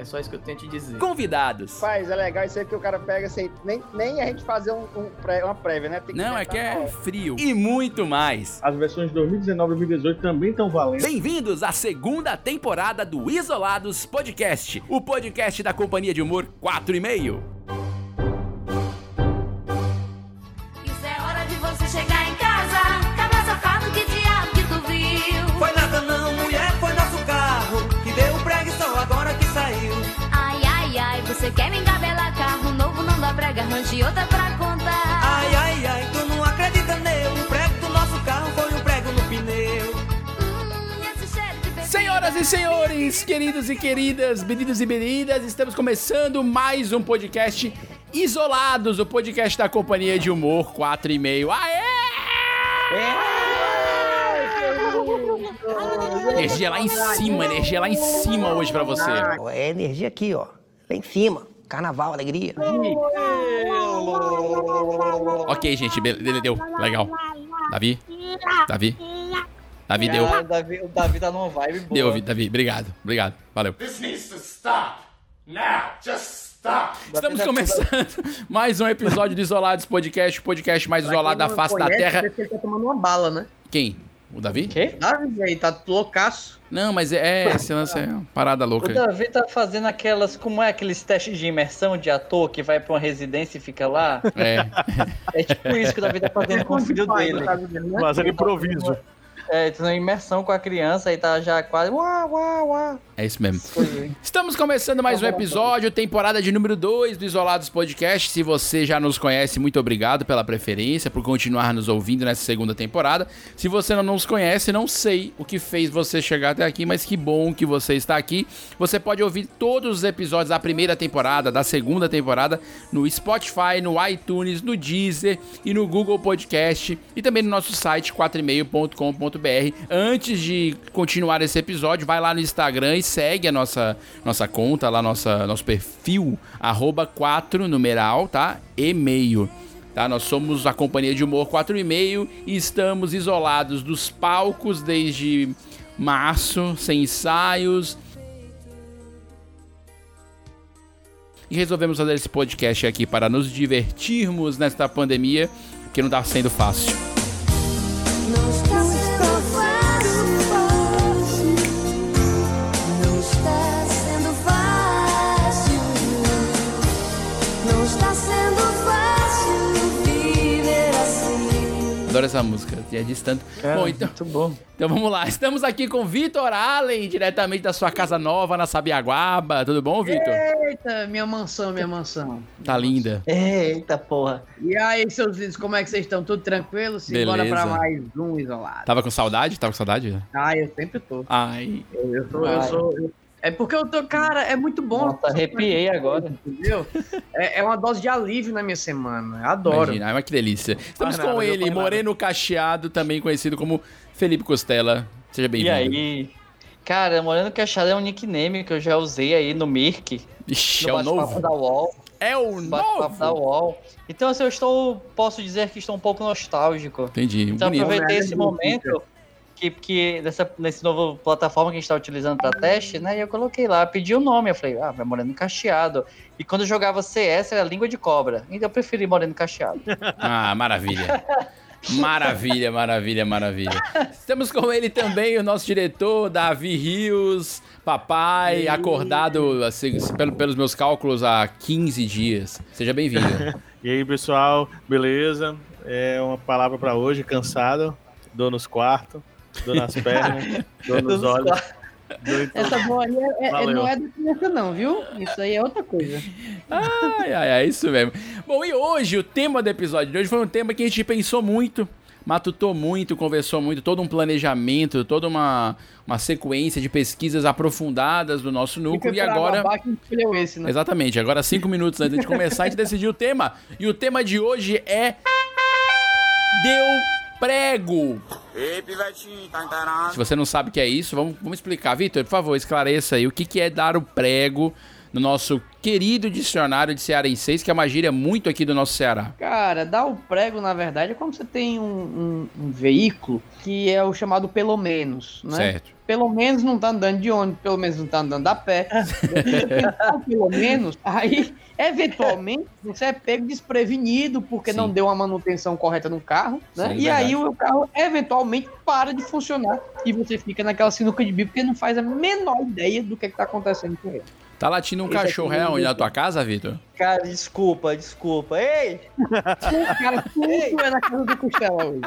É só isso que eu tenho te dizer. Convidados. Faz, é legal isso aí que o cara pega sem nem, nem a gente fazer um, um pré- uma prévia, né? Tem Não, é que é frio. E muito mais. As versões de 2019 e 2018 também estão valendo. Bem-vindos à segunda temporada do Isolados Podcast, o podcast da companhia de humor 4 e meio. Outra pra contar. Ai, ai, ai, tu não acredita neu O prego do nosso carro foi um prego no pneu Hum. Senhoras e senhores, queridos e queridas, meninos e meninas, estamos começando mais um podcast Isolados, o podcast da companhia de humor 4 e meio. Aê! Energia lá em cima, energia lá em cima hoje pra você. É energia aqui, ó. Lá em cima. Carnaval, alegria. Ok, gente, beleza, deu. Legal. Davi? Davi? Davi, deu. Cara, o, Davi, o Davi tá numa vibe boa. Deu, Davi. Obrigado, obrigado. Valeu. Estamos tá- começando mais um episódio do Isolados Podcast, o podcast mais isolado da face da Terra. Ele tá tomando uma bala, né? Quem? O Davi? Quê? Davi, aí, tá loucaço. Não, mas é, é esse lance é uma parada O louca. Davi tá fazendo aquelas. Como é aqueles testes de imersão de ator que vai pra uma residência e fica lá? É. É tipo isso que o Davi tá fazendo com o filho dele. Fazendo improviso. É, tá na imersão com a criança e tá já quase. Uá, uá, uá. É isso mesmo. Estamos começando mais um episódio, temporada de número 2 do Isolados Podcast. Se você já nos conhece, muito obrigado pela preferência, por continuar nos ouvindo nessa segunda temporada. Se você não nos conhece, não sei o que fez você chegar até aqui, mas que bom que você está aqui. Você pode ouvir todos os episódios da primeira temporada, da segunda temporada, no Spotify, no iTunes, no Deezer e no Google Podcast e também no nosso site 4e-meio.com.br. Antes de continuar esse episódio, vai lá no Instagram e segue a nossa, nossa conta, lá nossa, nosso perfil, arroba 4 numeral, tá? E-mail. Tá? Nós somos a companhia de humor 4 e meio e estamos isolados dos palcos desde março, sem ensaios. E resolvemos fazer esse podcast aqui para nos divertirmos nesta pandemia, que não tá sendo fácil. Não está Adoro essa música, já disse tanto. bom, então, Muito bom. então vamos lá. Estamos aqui com Vitor Allen, diretamente da sua casa nova na Sabiaguaba. Tudo bom, Vitor? Eita, minha mansão, minha mansão. Tá linda. Eita porra. E aí, seus vídeos, como é que vocês estão? Tudo tranquilo? Simbora Beleza. pra mais um isolado. Tava com saudade? Tava com saudade? Ah, eu sempre tô. Ai, Eu, eu sou, eu sou. eu- É porque eu tô, cara, é muito bom. Nossa, arrepiei agora. Entendeu? É, é uma dose de alívio na minha semana. Eu adoro. imagina. Ai, mas que delícia. Estamos nada, com ele. Moreno Cacheado, também conhecido como Felipe Costela. Seja E bem-vindo. aí? Cara, Moreno Cachado é um nickname que eu já usei aí no Mirk, Ixi, no é o novo. da UOL. É o Bate-papo da novo. UOL. Então, assim, eu estou. Posso dizer que estou um pouco nostálgico. Entendi. Então, Bonito. aproveitei esse momento que, que dessa, nesse novo plataforma que a gente está utilizando para teste, né? E eu coloquei lá, pedi o nome. Eu falei, ah, vai Moreno Cacheado. E quando eu jogava CS era língua de cobra. Então eu preferi Moreno Cacheado. Ah, maravilha. Maravilha, maravilha, maravilha. Estamos com ele também, o nosso diretor, Davi Rios, papai, acordado, assim, pelo- pelos meus cálculos, há 15 dias. Seja bem-vindo. E aí, pessoal, beleza? É uma palavra pra hoje, cansado, dor nos quartos, Dor nas pernas, dor nos olhos. Essa aí é- é- Valeu. não é da criança, não, viu? Isso aí é outra coisa. Ai, ai, ai, é isso mesmo. Bom, e hoje, o tema do episódio de hoje foi um tema que a gente pensou muito, matutou muito, conversou muito, todo um planejamento, toda uma, uma sequência de pesquisas aprofundadas do nosso núcleo. E agora. esse, né? Exatamente, agora cinco minutos antes de começar, a gente decidiu o tema. E o tema de hoje é. Deu prego. Ei, pivetinho, tá inteirado? Se você não sabe o que é isso, vamos, vamos explicar. Vitor, por favor, esclareça aí o que, que é dar o prego no nosso querido dicionário de cearenseis, que é uma gíria muito aqui do nosso Ceará. Cara, dar o prego, na verdade, é quando você tem um, um- um veículo que é o chamado pelo menos, né? Certo. Pelo menos não tá andando de ônibus, pelo menos não tá andando a pé. Pelo menos, aí, eventualmente, você é pego desprevenido porque não deu uma manutenção correta no carro, né? Sim, e aí verdade. o carro, eventualmente, para de funcionar e você fica naquela sinuca de bico porque não faz a menor ideia do que, que tá acontecendo com ele. Tá latindo um Esse cachorro é onde na tua casa, Vitor? Cara, desculpa, desculpa. Ei! Cara, tudo é na casa do Costela hoje.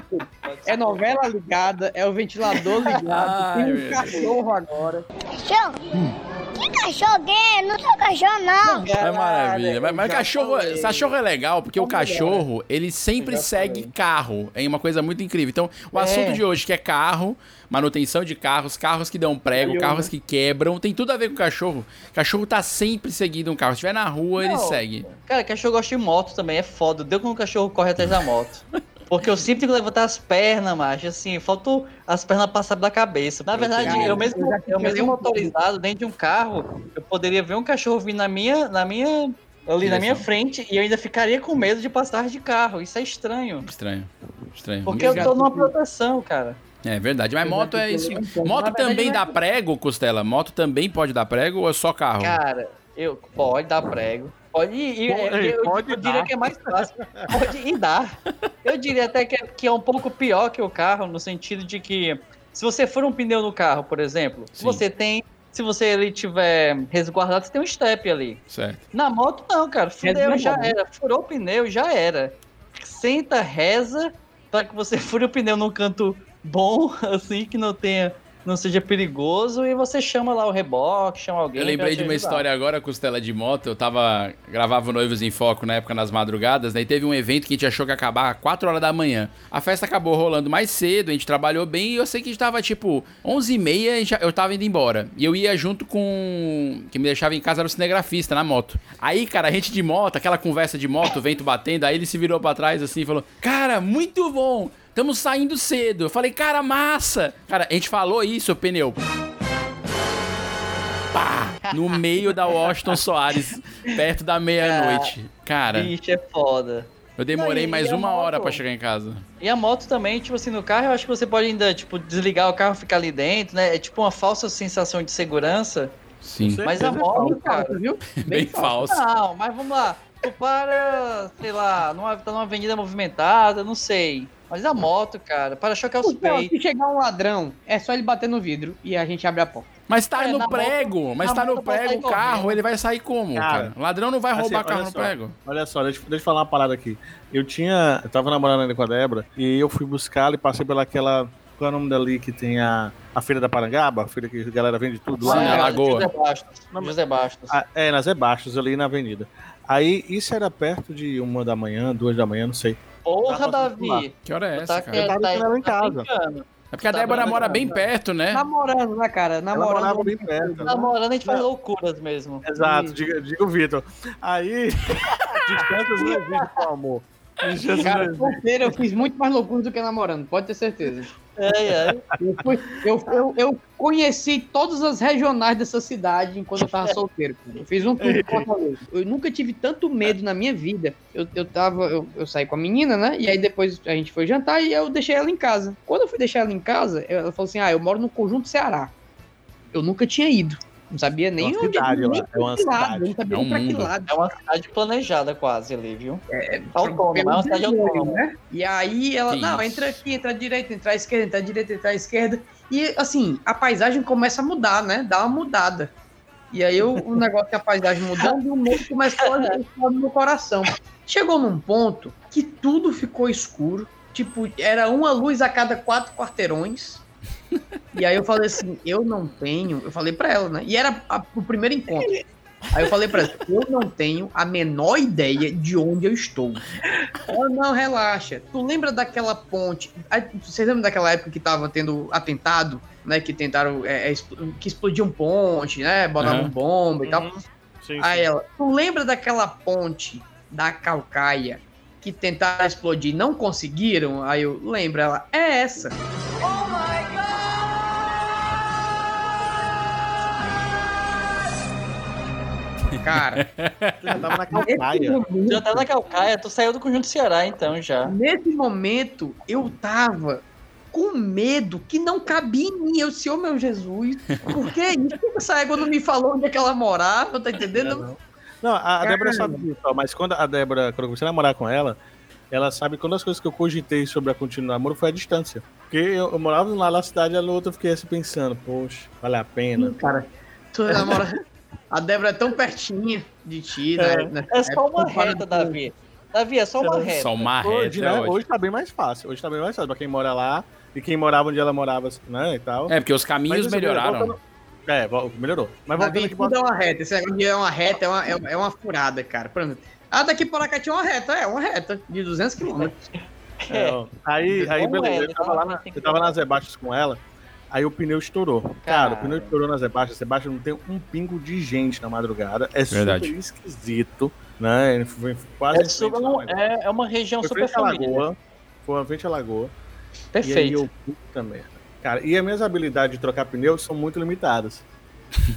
É novela ligada, é o ventilador ligado, Ai, tem um cachorro agora. Cachorro? Que cachorro gay? Não sou cachorro, não. É maravilha. Mas, mas cachorro, cachorro é legal, porque o cachorro, ele sempre segue carro. É uma coisa muito incrível. Então, o É. assunto de hoje, que é carro, manutenção de carros, carros que dão prego, carros né? que quebram, tem tudo a ver com cachorro. Cachorro tá sempre seguindo um carro. Se estiver na rua, ele Não. segue. Cara, cachorro gosta de moto também, é foda. Deu quando o cachorro corre atrás da moto. Porque eu sempre tenho que levantar as pernas, macho. Assim, faltou as pernas passar da cabeça. Na verdade, Cara, eu mesmo, eu mesmo motorizado dentro de um carro, eu poderia ver um cachorro vindo na minha, na minha, ali na minha frente e eu ainda ficaria com medo de passar de carro. Isso é estranho. Estranho. Estranho. Porque eu tô numa proteção, cara. É verdade, mas moto é isso. levantando. Moto também é- dá prego, Costela? Moto também pode dar prego ou é só carro? Cara, eu pode dar prego. Pode ir. eu- Pode- eu, pode eu diria dar. que é mais fácil. Pode ir dar. Eu diria até que é, que é um pouco pior que o carro, no sentido de que se você for um pneu no carro, por exemplo, se Sim. você tem. Se você ele tiver resguardado, você tem um step ali. Certo. Na moto, não, cara. Fudeu, já Resguardado. era. Furou o pneu, já era. Senta, reza, para que você fure o pneu num canto bom, assim, que não tenha. Não seja perigoso, e você chama lá o reboque, chama alguém. Eu lembrei de uma ajudar. história agora, Costela de Moto. Eu tava. Gravava Noivos em Foco na época nas madrugadas, daí teve um evento que a gente achou que ia acabar às 4 horas da manhã. A festa acabou rolando mais cedo, a gente trabalhou bem e eu sei que a gente tava tipo 11h30 a gente- eu tava indo embora. E eu ia junto com. Quem me deixava em casa era o cinegrafista na moto. Aí, cara, a gente de moto, aquela conversa de moto, vento batendo, aí ele se virou pra trás assim e falou: Cara, muito bom! Estamos saindo cedo. Eu falei, cara, massa! Cara, a gente falou isso, pneu. Pá! No meio da Washington Soares, perto da meia-noite. Cara, Bicho, é foda. eu demorei Não, mais uma hora moto? pra chegar em casa. E a moto também, tipo assim, no carro eu acho que você pode ainda, tipo, desligar o carro e ficar ali dentro, né? É tipo uma falsa sensação de segurança. Sim. Mas a moto, cara. viu? Bem falso. Não, mas vamos lá. Tu para, sei lá, numa, tá numa avenida movimentada, não sei. Mas a moto, cara, para-choque aos Então, peitos. se chegar um ladrão, é só ele bater no vidro e a gente abre a porta. Mas tá É, no na prego, moto- mas na tá no prego o carro, correndo. ele vai sair como, cara? Cara, Ladrão não vai assim, roubar olha carro no só. prego. Olha só, deixa, deixa eu falar uma parada aqui. Eu tinha. Eu tava namorando ainda com a Débora e eu fui buscar e passei pelaquela. Qual é o nome dali que tem a, a Feira da Parangaba? A feira que a galera vende tudo lá. Sim, a Lagoa. José Bastos. José Bastos. Ah, é, nas Zé Baixos, ali na avenida. Aí, isso era perto de uma da manhã, duas da manhã, não sei. Porra, Tá Davi. Que hora é essa, tá, cara? Eu tava tá- ela em tá casa. brincando. É porque a tá Débora mora bem perto, né? Namorando, né, cara? Namorando. morava bem perto. Namorando, a gente faz loucuras mesmo. Exato, diga, diga o Vitor. Aí, distâncias não existe com amor. Cara, solteiro eu fiz muito mais loucura do que namorando, pode ter certeza. É, é. Eu, fui- eu, eu, eu conheci todas as regionais dessa cidade enquanto eu tava solteiro. cara. Eu fiz um tour de Fortaleza. Eu nunca tive tanto medo na minha vida. Eu, eu tava, eu, eu saí com a menina, né? E aí depois a gente foi jantar e eu deixei ela em casa. Quando eu fui deixar ela em casa, ela falou assim: Ah, eu moro no Conjunto Ceará. Eu nunca tinha ido. Não sabia nem uma onde cidade lá, nem é uma cidade. não sabia É um nem pra que lado. É uma cidade planejada quase ali, viu? É, Autônoma, é uma cidade pelo autônoma. né? E aí ela, Que não, isso. entra aqui, entra à direita, entra à esquerda, entra à direita, entra à esquerda. E assim, a paisagem começa a mudar, né? Dá uma mudada. E aí o, negócio que a paisagem mudando e o medo começou a no meu coração. Chegou num ponto que tudo ficou escuro. Tipo, era uma luz a cada quatro quarteirões. E aí eu falei assim, eu não tenho, eu falei pra ela, né? E era a- o primeiro encontro. Aí eu falei pra ela, eu não tenho a menor ideia de onde eu estou. Ela, não, relaxa. Tu lembra daquela ponte? Aí, Vocês lembram daquela época que tava tendo atentado, né? Que tentaram, é, é, que explodiam ponte, né? Botavam Aham. bomba e tal. Sim, Aí ela, tu lembra daquela ponte da Calcaia que tentaram explodir e não conseguiram? Aí eu lembro, ela, é essa. Cara, já tava na calcaia. momento, Já tava na Calcaia, tu saiu do Conjunto Ceará então já. nesse momento eu tava com medo que não cabia em mim. Eu disse, ô meu Jesus, por que isso? Que essa égua não me falou onde é que ela morava? Tá entendendo? Não, a, a Cara. Débora sabe disso, ó, mas quando a Débora, quando eu comecei a namorar com ela, ela sabe que uma das coisas que eu cogitei sobre a continuar namoro foi a distância. Porque eu, eu morava lá na cidade e na outra eu fiquei assim pensando, poxa, vale a pena. Sim, cara. Tu namora... A Débora é tão pertinha de ti, É, né? É só uma época, comparado reta, Davi. Davi, é só uma reta. Só uma Hoje, reta. é né? ótimo. Hoje tá bem mais fácil. Hoje tá bem mais fácil pra quem mora lá e quem morava onde ela morava, né, e tal. É, porque os caminhos Mas, assim, melhoraram. voltando- É, melhorou. Mas voltando Davi, aqui tudo é uma reta. Esse negócio de é uma reta, é uma, é uma- é uma furada, cara. Por exemplo, ah, daqui para cá tinha uma reta, é uma reta de 200 quilômetros. É, aí, aí beleza. é, Eu tava, lá na, eu tava nas Ebaixas com ela, aí o pneu estourou. Cara, Cara. o pneu estourou nas Ebaixas. Ebaixas não tem um pingo de gente na madrugada. É Verdade. super esquisito, né? Ele Foi quase. É, super- é, é uma região Foi super família. lagoa. Foi uma frente à lagoa. E aí Perfeito. eu, puta merda. Cara, e as minhas habilidades de trocar pneu são muito limitadas.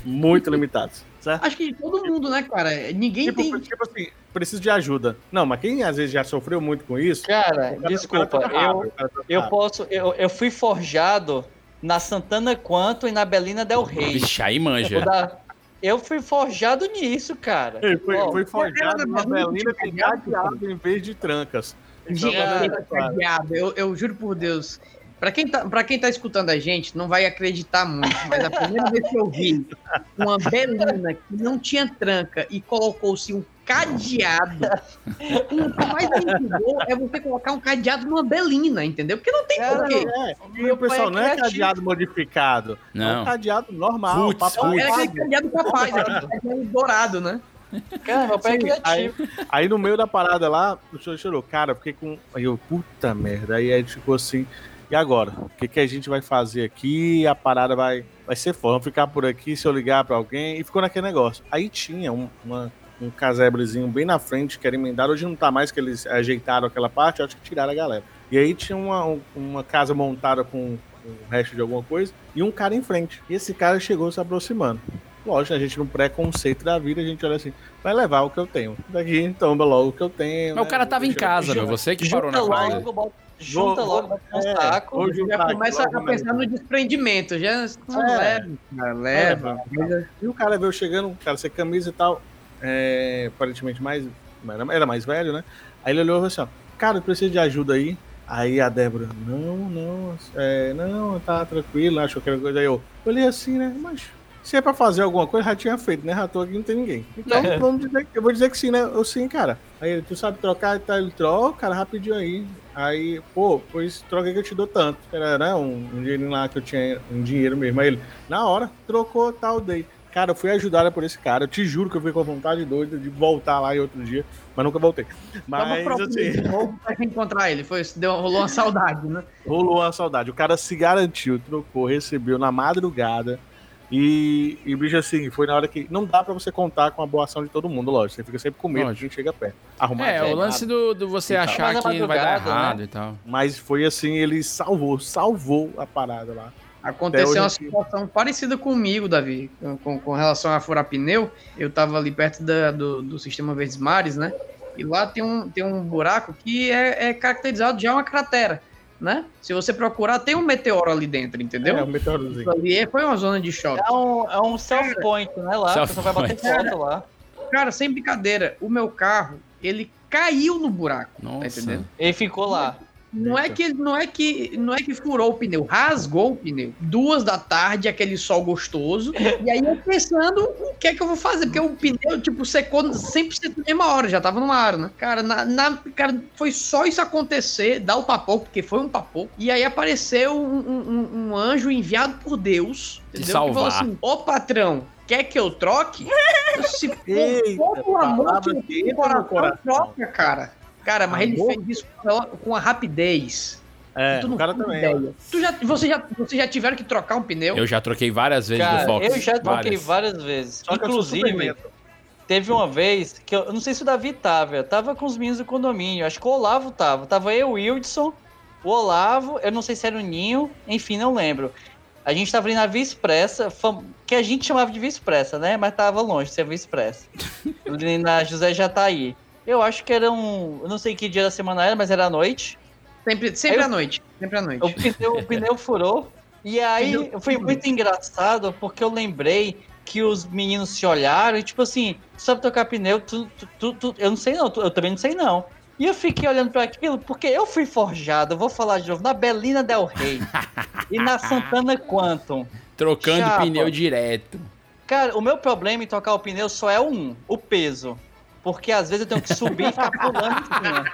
muito limitadas. Certo? Acho que todo mundo, né, cara? Ninguém Tipo, tem. tipo assim, preciso de ajuda. Não, mas quem às vezes já sofreu muito com isso. Cara, cara- desculpa, cara eu, rápido, troca eu posso. Eu, eu fui forjado na Santana Quanto e na Belina Del Rey. Vixe, aí manja. da- Eu fui forjado nisso, cara. Ele foi, Ó, forjado mesmo, belina com cadeado em vez de trancas. Gente, Cara, tá cadeado. Eu, eu juro por Deus. Pra quem, tá, pra quem tá escutando a gente, não vai acreditar muito, mas a primeira vez que eu vi uma belina que não tinha tranca e colocou-se um cadeado, o que mais me intrigou é você colocar um cadeado numa belina, entendeu? Porque não tem Cara, porquê. É, e Meu o pessoal é não é criativo. cadeado modificado. É Não. um cadeado normal. Putz, papai putz. Era aquele cadeado capaz, era um cadeado dourado, né? Cara, meu pai é Sim, criativo. Aí no meio da parada lá, o senhor chorou. Cara, eu fiquei com. Aí eu, puta merda. Aí a gente ficou assim. E agora? O que, que a gente vai fazer aqui? A parada vai, vai ser foda. Vamos ficar por aqui se eu ligar pra alguém. E ficou naquele negócio. Aí tinha um, uma- um casebrezinho bem na frente que era emendado. Hoje não tá mais, que eles ajeitaram aquela parte. Eu acho que tiraram a galera. E aí tinha uma, um- uma casa montada com, o resto de alguma coisa. E um cara em frente. E esse cara chegou se aproximando. Lógico, a gente no pré-conceito da vida, a gente olha assim, vai levar o que eu tenho. Daqui, toma logo o que eu tenho. Mas o né? cara tava em casa, meu. Você que parou na coisa. Junta Vou- logo, um é, saco. Já começa a pensar no desprendimento, já não É. leva, cara, leva. E o cara veio chegando, cara, sem camisa e tal, é, aparentemente mais, era- era mais velho, né? Aí ele olhou e falou assim, ó, cara, eu preciso de ajuda aí. Aí a Débora, não, não, é, não, tá tranquilo, achou que era coisa. Aí eu olhei assim, né, mas se é pra fazer alguma coisa, já tinha feito, né? Já tô aqui, não tem ninguém. Então, É. vamos dizer, que- eu vou dizer que sim, né? Eu sim, cara. Aí ele, tu sabe trocar e tal, ele troca, cara, rapidinho aí. Aí, pô, pois troca que eu te dou tanto. Era, né, um, um dinheirinho lá que eu tinha, um dinheiro mesmo. Aí ele, na hora, trocou, tal, dei. Cara, eu fui ajudada por esse cara. Eu te juro que eu fiquei com a vontade doida de voltar lá em outro dia, mas nunca voltei. Tava Mas, procurando assim, pra encontrar ele. Foi, deu, rolou uma saudade, né? rolou uma saudade. O cara se garantiu, trocou, recebeu na madrugada. E, e bicho, assim, foi na hora que. Não dá pra você contar com a boa ação de todo mundo, lógico. Você fica sempre com medo de quem chega perto. Arrumar É, o lance errado. do, do você achar é que vai dar madrugada, errado né? e tal. Mas foi assim, ele salvou, salvou a parada lá. Aconteceu uma situação parecida comigo, Davi, com, com relação a furar pneu. Eu tava ali perto da- do, do sistema Verdes Mares, né? E lá tem um, tem um buraco que é, é caracterizado já uma cratera, né? Se você procurar, tem um meteoro ali dentro, entendeu? É, um meteorozinho. Ali foi uma zona de choque. É um, é um self-point, né? Lá, Self você vai bater point. foto lá. Cara, sem brincadeira, o meu carro, ele caiu no buraco, tá Nossa. entendendo? Ele ficou lá. Não é que não é que não é que furou o pneu, rasgou o pneu. Duas da tarde, aquele sol gostoso. e aí eu pensando o que é que eu vou fazer, porque o pneu tipo secou 100% na mesma hora, já tava no ar, né? Cara, na, na- cara, foi só isso acontecer, dar o papoco, porque foi um papoco. E aí apareceu um, um- um- anjo enviado por Deus, Te entendeu? Que falou salvar. assim: "Ô patrão, quer que eu troque?" Se for, por amor de coração, coração. troca, cara. Cara, mas ele Amor? fez isso com a rapidez. É, Tu não o cara também. ideia. Tu já, você, já, você já tiveram que trocar um pneu? Eu já troquei várias vezes do Cara, Fox. eu já troquei várias. várias vezes. Só Inclusive, teve uma vez que eu, eu não sei se o Davi tava, eu tava com os meninos do condomínio, acho que o Olavo tava. Tava eu, o Wildson, o Olavo, eu não sei se era o Ninho, enfim, não lembro. A gente tava ali na Via Expressa, que a gente chamava de Via Expressa, né? Mas tava longe de ser Via Expressa. na José Jataí. Eu acho que era um. Eu não sei que dia da semana era, mas era à noite. Sempre, sempre Eu- à noite. Sempre à noite. O pneu, o pneu furou. E aí Pneu foi furou. muito engraçado porque eu lembrei que os meninos se olharam e, tipo assim, sabe tocar pneu? Tu, tu, tu- tu- eu não sei não, tu- eu também não sei não. E eu fiquei olhando pra aquilo porque eu fui forjado, eu vou falar de novo, na Belina Del Rey e na Santana Quantum. Trocando Chapa. pneu direto. Cara, o meu problema em tocar o pneu só é um, o peso. Porque às vezes eu tenho que subir e ficar pulando em cima.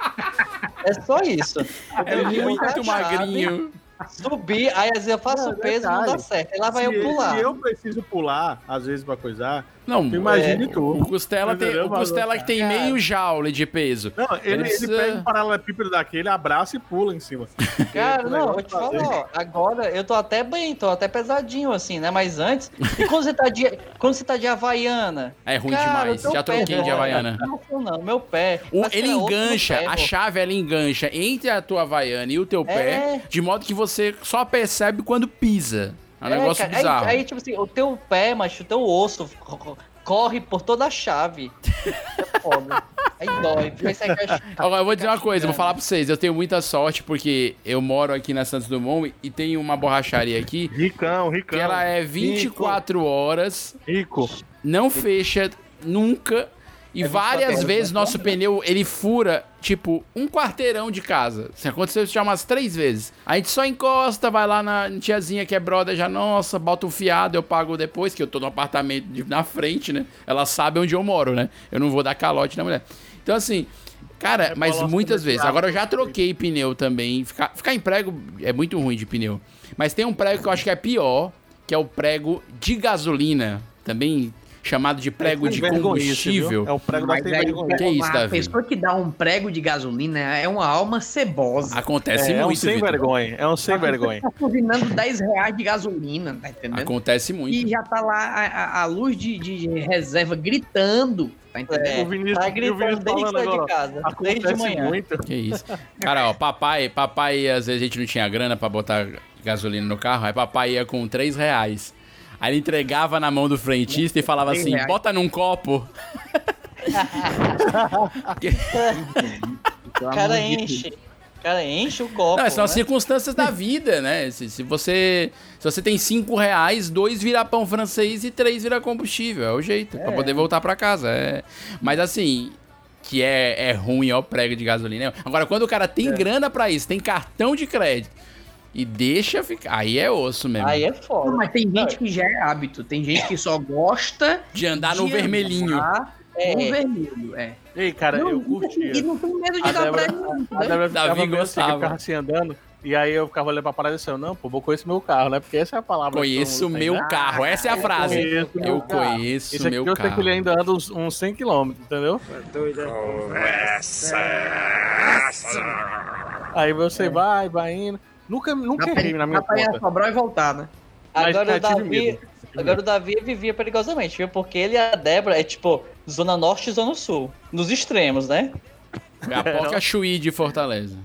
É só isso. A Muito magrinho. Subir, aí às vezes eu faço Não, o peso e não dá certo. Aí lá vai se, eu pular. se eu preciso pular, às vezes, pra coisar, Não, tu imagine é, tu. O Costela, tem, o Costela que tem Cara. meio joule de peso. Não, ele, ele Precisa- pega um paralelepípedo daquele, abraça e pula em cima. Cara, não, vou te falar, ó, agora eu tô até bem, tô até pesadinho assim, né? Mas antes, e quando você tá de, quando você tá de Havaiana? É ruim Cara, demais. Já pé troquei de. Havaiana. Não, não, meu pé. O- ele no engancha, ferro. a chave ela engancha entre a tua Havaiana e o teu pé, É. de modo que você só percebe quando pisa. É um É, negócio cara, bizarro. Aí, aí, tipo assim, o teu pé, macho, o teu osso co- co- corre por toda a chave. É foda. Aí dói. Agora, eu vou dizer uma coisa, vou falar pra vocês. Eu tenho muita sorte porque eu moro aqui na Santos Dumont e tem uma borracharia aqui Ricão, ricão. que ela é 24 horas, Rico. não fecha nunca. E É 24 várias horas, vezes né? nosso pneu, ele fura, tipo, um quarteirão de casa. Assim, aconteceu isso já umas três vezes. A gente só encosta, vai lá na tiazinha que é brother, já, nossa, bota um fiado, eu pago depois, que eu tô no apartamento de- na frente, né? Ela sabe onde eu moro, né? Eu não vou dar calote na mulher. Então, assim, cara, mas muitas vezes. Agora eu já troquei pneu também. Ficar, ficar em prego é muito ruim de pneu. Mas tem um prego que eu acho que é pior, que é o prego de gasolina. Também chamado de prego de sem vergonhice, combustível. É o prego da Mas sem aí, vergonha. Que isso, a Davi? pessoa que dá um prego de gasolina é uma alma cebosa. Acontece É, é um muito, sem Vitor. vergonha. É um sem vergonha. Tá combinando 10 reais de gasolina, tá entendendo? Acontece muito. E já tá lá a, a- a luz de, de reserva gritando, tá entendendo? É, O Vinícius- tá o Vinícius gritando desde que falando saiu de casa, desde de Acontece manhã. muito. Que isso. Cara, ó, papai, papai, às vezes a gente não tinha grana pra botar gasolina no carro, aí papai ia com 3 reais. Aí ele entregava na mão do frentista e falava assim: bota num copo. O cara enche. O cara enche o copo. Não, são as né? circunstâncias da vida, né? Se, se você se você tem 5 reais, dois vira pão francês e três vira combustível. É o jeito, pra poder voltar pra casa. É. Mas assim, que é, é ruim, ó, o prego de gasolina. Agora, quando o cara tem É. grana pra isso, tem cartão de crédito e deixa ficar. Aí é osso mesmo. Aí é foda. Não, mas tem gente que já é hábito, tem gente que só gosta De andar no de vermelhinho. andar É. No vermelho, é. Ei, cara, Não, eu E curtia. não tem medo de A dar Débora- pra ele, não, A entendeu? Débora Davi assim, gostava. eu ficava assim andando. E aí eu ficava olhando pra parada e disse, não, pô, vou conhecer meu carro, né? Porque essa é a palavra. Conheço o meu né? carro. Essa é a frase. conheço Eu meu carro. conheço Esse aqui meu eu sei que ele carro. ainda anda uns, uns 100 km, entendeu? Aí você vai, vai indo. Nunca, nunca Dá pra, errei na minha dá pra ir a conta. Sobral e voltar, né? Mas Agora o tive Davi. Agora o Davi vivia perigosamente, viu? Porque ele e a Débora é tipo Zona Norte e Zona Sul. Nos extremos, né? A Poca Chuí de Fortaleza.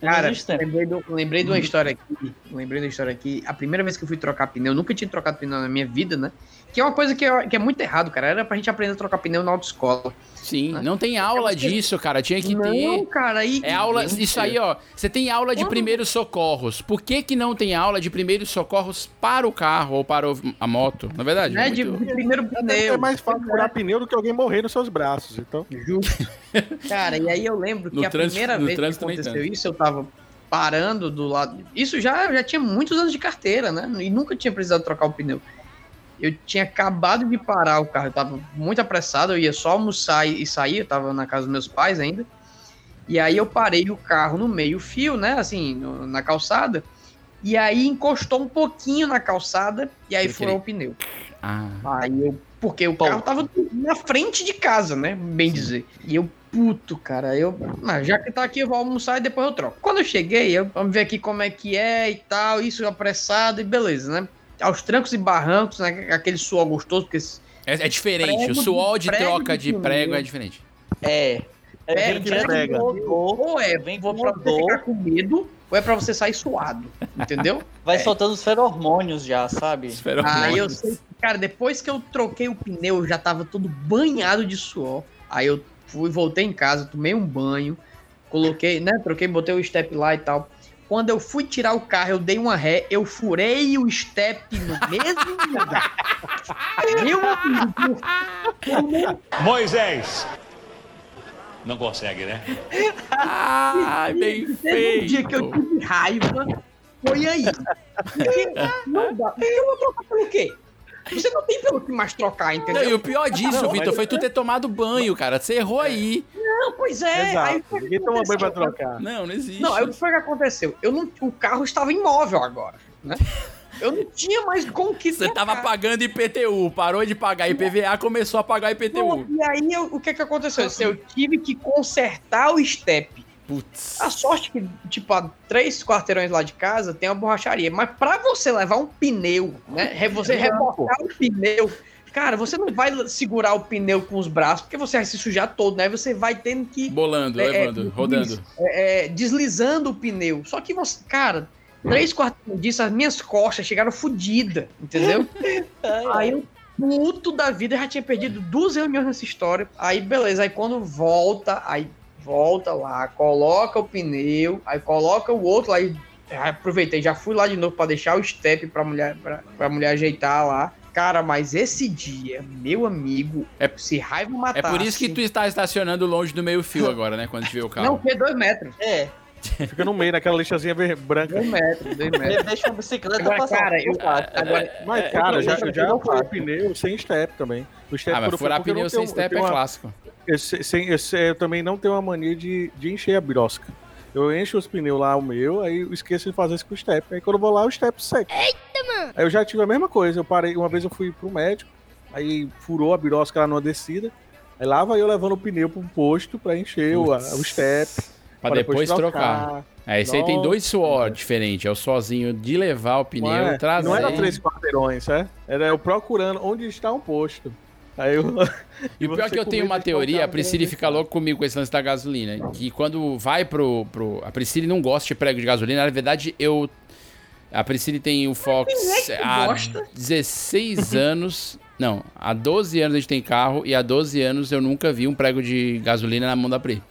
Cara, lembrei, do- lembrei de uma história aqui. Lembrei de uma história aqui. A primeira vez que eu fui trocar pneu, eu nunca tinha trocado pneu na minha vida, né? Que é uma coisa que é, que é muito errado, cara. Era pra gente aprender a trocar pneu na autoescola. Sim, não tem aula disso, cara. Tinha que Não, ter. cara, aí. É aula. Isso aí, ó. Você tem aula de Quando- primeiros socorros. Por que, que não tem aula de primeiros socorros para o carro ou para a moto? Na verdade. Né, de, muito- de primeiro É pneu. mais fácil furar pneu do que alguém morrer nos seus braços. Então, Justo. Cara, e aí eu lembro que No a trânsito- primeira vez que aconteceu isso, eu tava. parando do lado. Isso já, já tinha muitos anos de carteira, né? E nunca tinha precisado trocar o pneu. Eu tinha acabado de parar o carro, eu tava muito apressado, eu ia só almoçar e, sair, eu tava na casa dos meus pais ainda. E aí eu parei o carro no meio-fio, né? Assim, no- na calçada. E aí encostou um pouquinho na calçada e aí furou o pneu. Ah. Aí eu. Porque o carro tava na frente de casa, né? Bem dizer. E eu, puto, cara, eu. Ah, já que tá aqui, eu vou almoçar e depois eu troco. Quando eu cheguei, eu, vamos ver aqui como é que é e tal, isso apressado e beleza, né? Aos trancos e barrancos, né? Aquele suor gostoso, porque. É, é diferente. Prego o suor de- prego troca de de prego é diferente. É. É, É, vem prega. Ou é Vem vou com pra você ficar com medo, ou é pra você sair suado. Entendeu? vai soltando os feromônios já, sabe? Espera Aí eu sei, que, cara, depois que eu troquei o pneu, eu já tava todo banhado de suor. Aí eu fui, voltei em casa, tomei um banho, coloquei, né, troquei, botei o step lá e tal. Quando eu fui tirar o carro, eu dei uma ré, eu furei o step no mesmo lugar. Meu amigo, Moisés! Não consegue, né? Ah, bem teve um dia que eu tive raiva, foi aí. Porque não dá. Eu vou trocar pelo quê? Você não tem pelo que mais trocar, Não, entendeu? e o pior disso, Não, Vitor, foi tu ter tomado banho, cara. Você errou aí. Não, pois é. Aí Exato. que Ninguém toma banho pra aconteceu. trocar. Não, não existe. Não, aí o que foi que aconteceu? Eu não, o carro estava imóvel agora, né? Eu não tinha mais com que Você trocar. tava pagando IPTU, parou de pagar IPVA, começou a pagar IPTU. E aí, eu- o que que aconteceu? Eu tive que consertar o step. Putz. A sorte que, tipo, a três quarteirões lá de casa tem uma borracharia. Mas pra você levar um pneu, né? Você rebocar o pneu. Cara, você não vai segurar o pneu com os braços, porque você vai se sujar todo, né? Você vai tendo que Bolando, É, levando, é, rodando. é, é, deslizando o pneu. Só que você, cara, três quartos disso, as minhas costas chegaram fodidas, entendeu? aí eu, puto da vida, já tinha perdido duas reuniões nessa história. Aí, beleza, aí quando volta, aí volta lá, coloca o pneu, aí coloca o outro lá e aí aproveitei, já fui lá de novo pra deixar o step pra mulher, pra, pra mulher ajeitar lá. Cara, mas esse dia, meu amigo, É- se raiva É matasse... por isso que tu está estacionando longe do meio fio agora, né? Quando tiver o Não, carro. porque é dois metros. É. Fica no meio, naquela lixazinha branca. Dois metros, dois Ele metros. deixa uma bicicleta Agora, passar. cara, eu- Agora, Mas, cara, eu- já, eu- já furei pneu sem step também. O step Ah, mas furar pneu não sem step é clássico. Eu, eu, eu também não tenho uma mania de, de encher a birosca. Eu encho os pneus lá, o meu, aí eu esqueço de fazer isso com o step. Aí quando eu vou lá, o step seca. Eita, mano! Aí eu já tive a mesma coisa. Eu parei, uma vez eu fui pro médico, aí furou a birosca lá numa descida. Aí lá vai eu levando o pneu pro posto pra encher o, a- o step. Pra depois trocar. É, esse aí tem dois suor diferentes. É o sozinho de levar o pneu, Não, é? trazer. não era três quarteirões, é? Era eu procurando onde está um posto. Aí eu. E o pior é que eu tenho uma teoria, a Priscila fica louca comigo com esse lance da gasolina. Que quando vai pro, pro. A Priscila não gosta de prego de gasolina. Na verdade, eu. A Priscila tem o Fox é há gosta? 16 anos. Não, há 12 anos a gente tem carro e há 12 anos eu nunca vi um prego de gasolina na mão da Pri.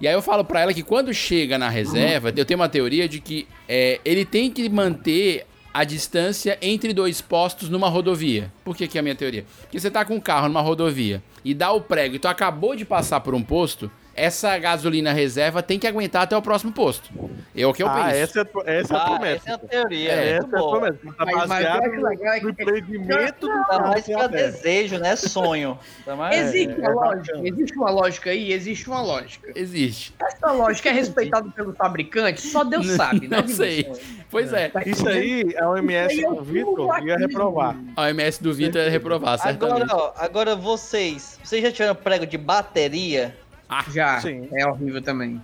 E aí eu falo pra ela que quando chega na reserva, eu tenho uma teoria de que é, ele tem que manter a distância entre dois postos numa rodovia. Por que, que é a minha teoria? Porque você tá com um carro numa rodovia e dá o prego e tu acabou de passar por um posto, essa gasolina reserva tem que aguentar até o próximo posto. É o que eu ah, penso. essa é, essa é a Ah, promessa. essa é a teoria. É, É, essa muito é a bom. promessa. Tá Mas- mas baseado que legal, é no que- empreendimento do Ainda carro mais que pra é desejo, né? Sonho. Ainda mais- Existe é uma lógica, existe uma lógica aí, existe uma lógica. Existe. Essa lógica é respeitada pelo fabricante, só Deus sabe, né? Não sei. Pois é. Isso aí, a OMS é do Vitor ia reprovar. A OMS do Vitor é reprovar, Agora, certamente. ó, agora vocês. Vocês já tiveram prego de bateria? Já, Sim. é horrível também.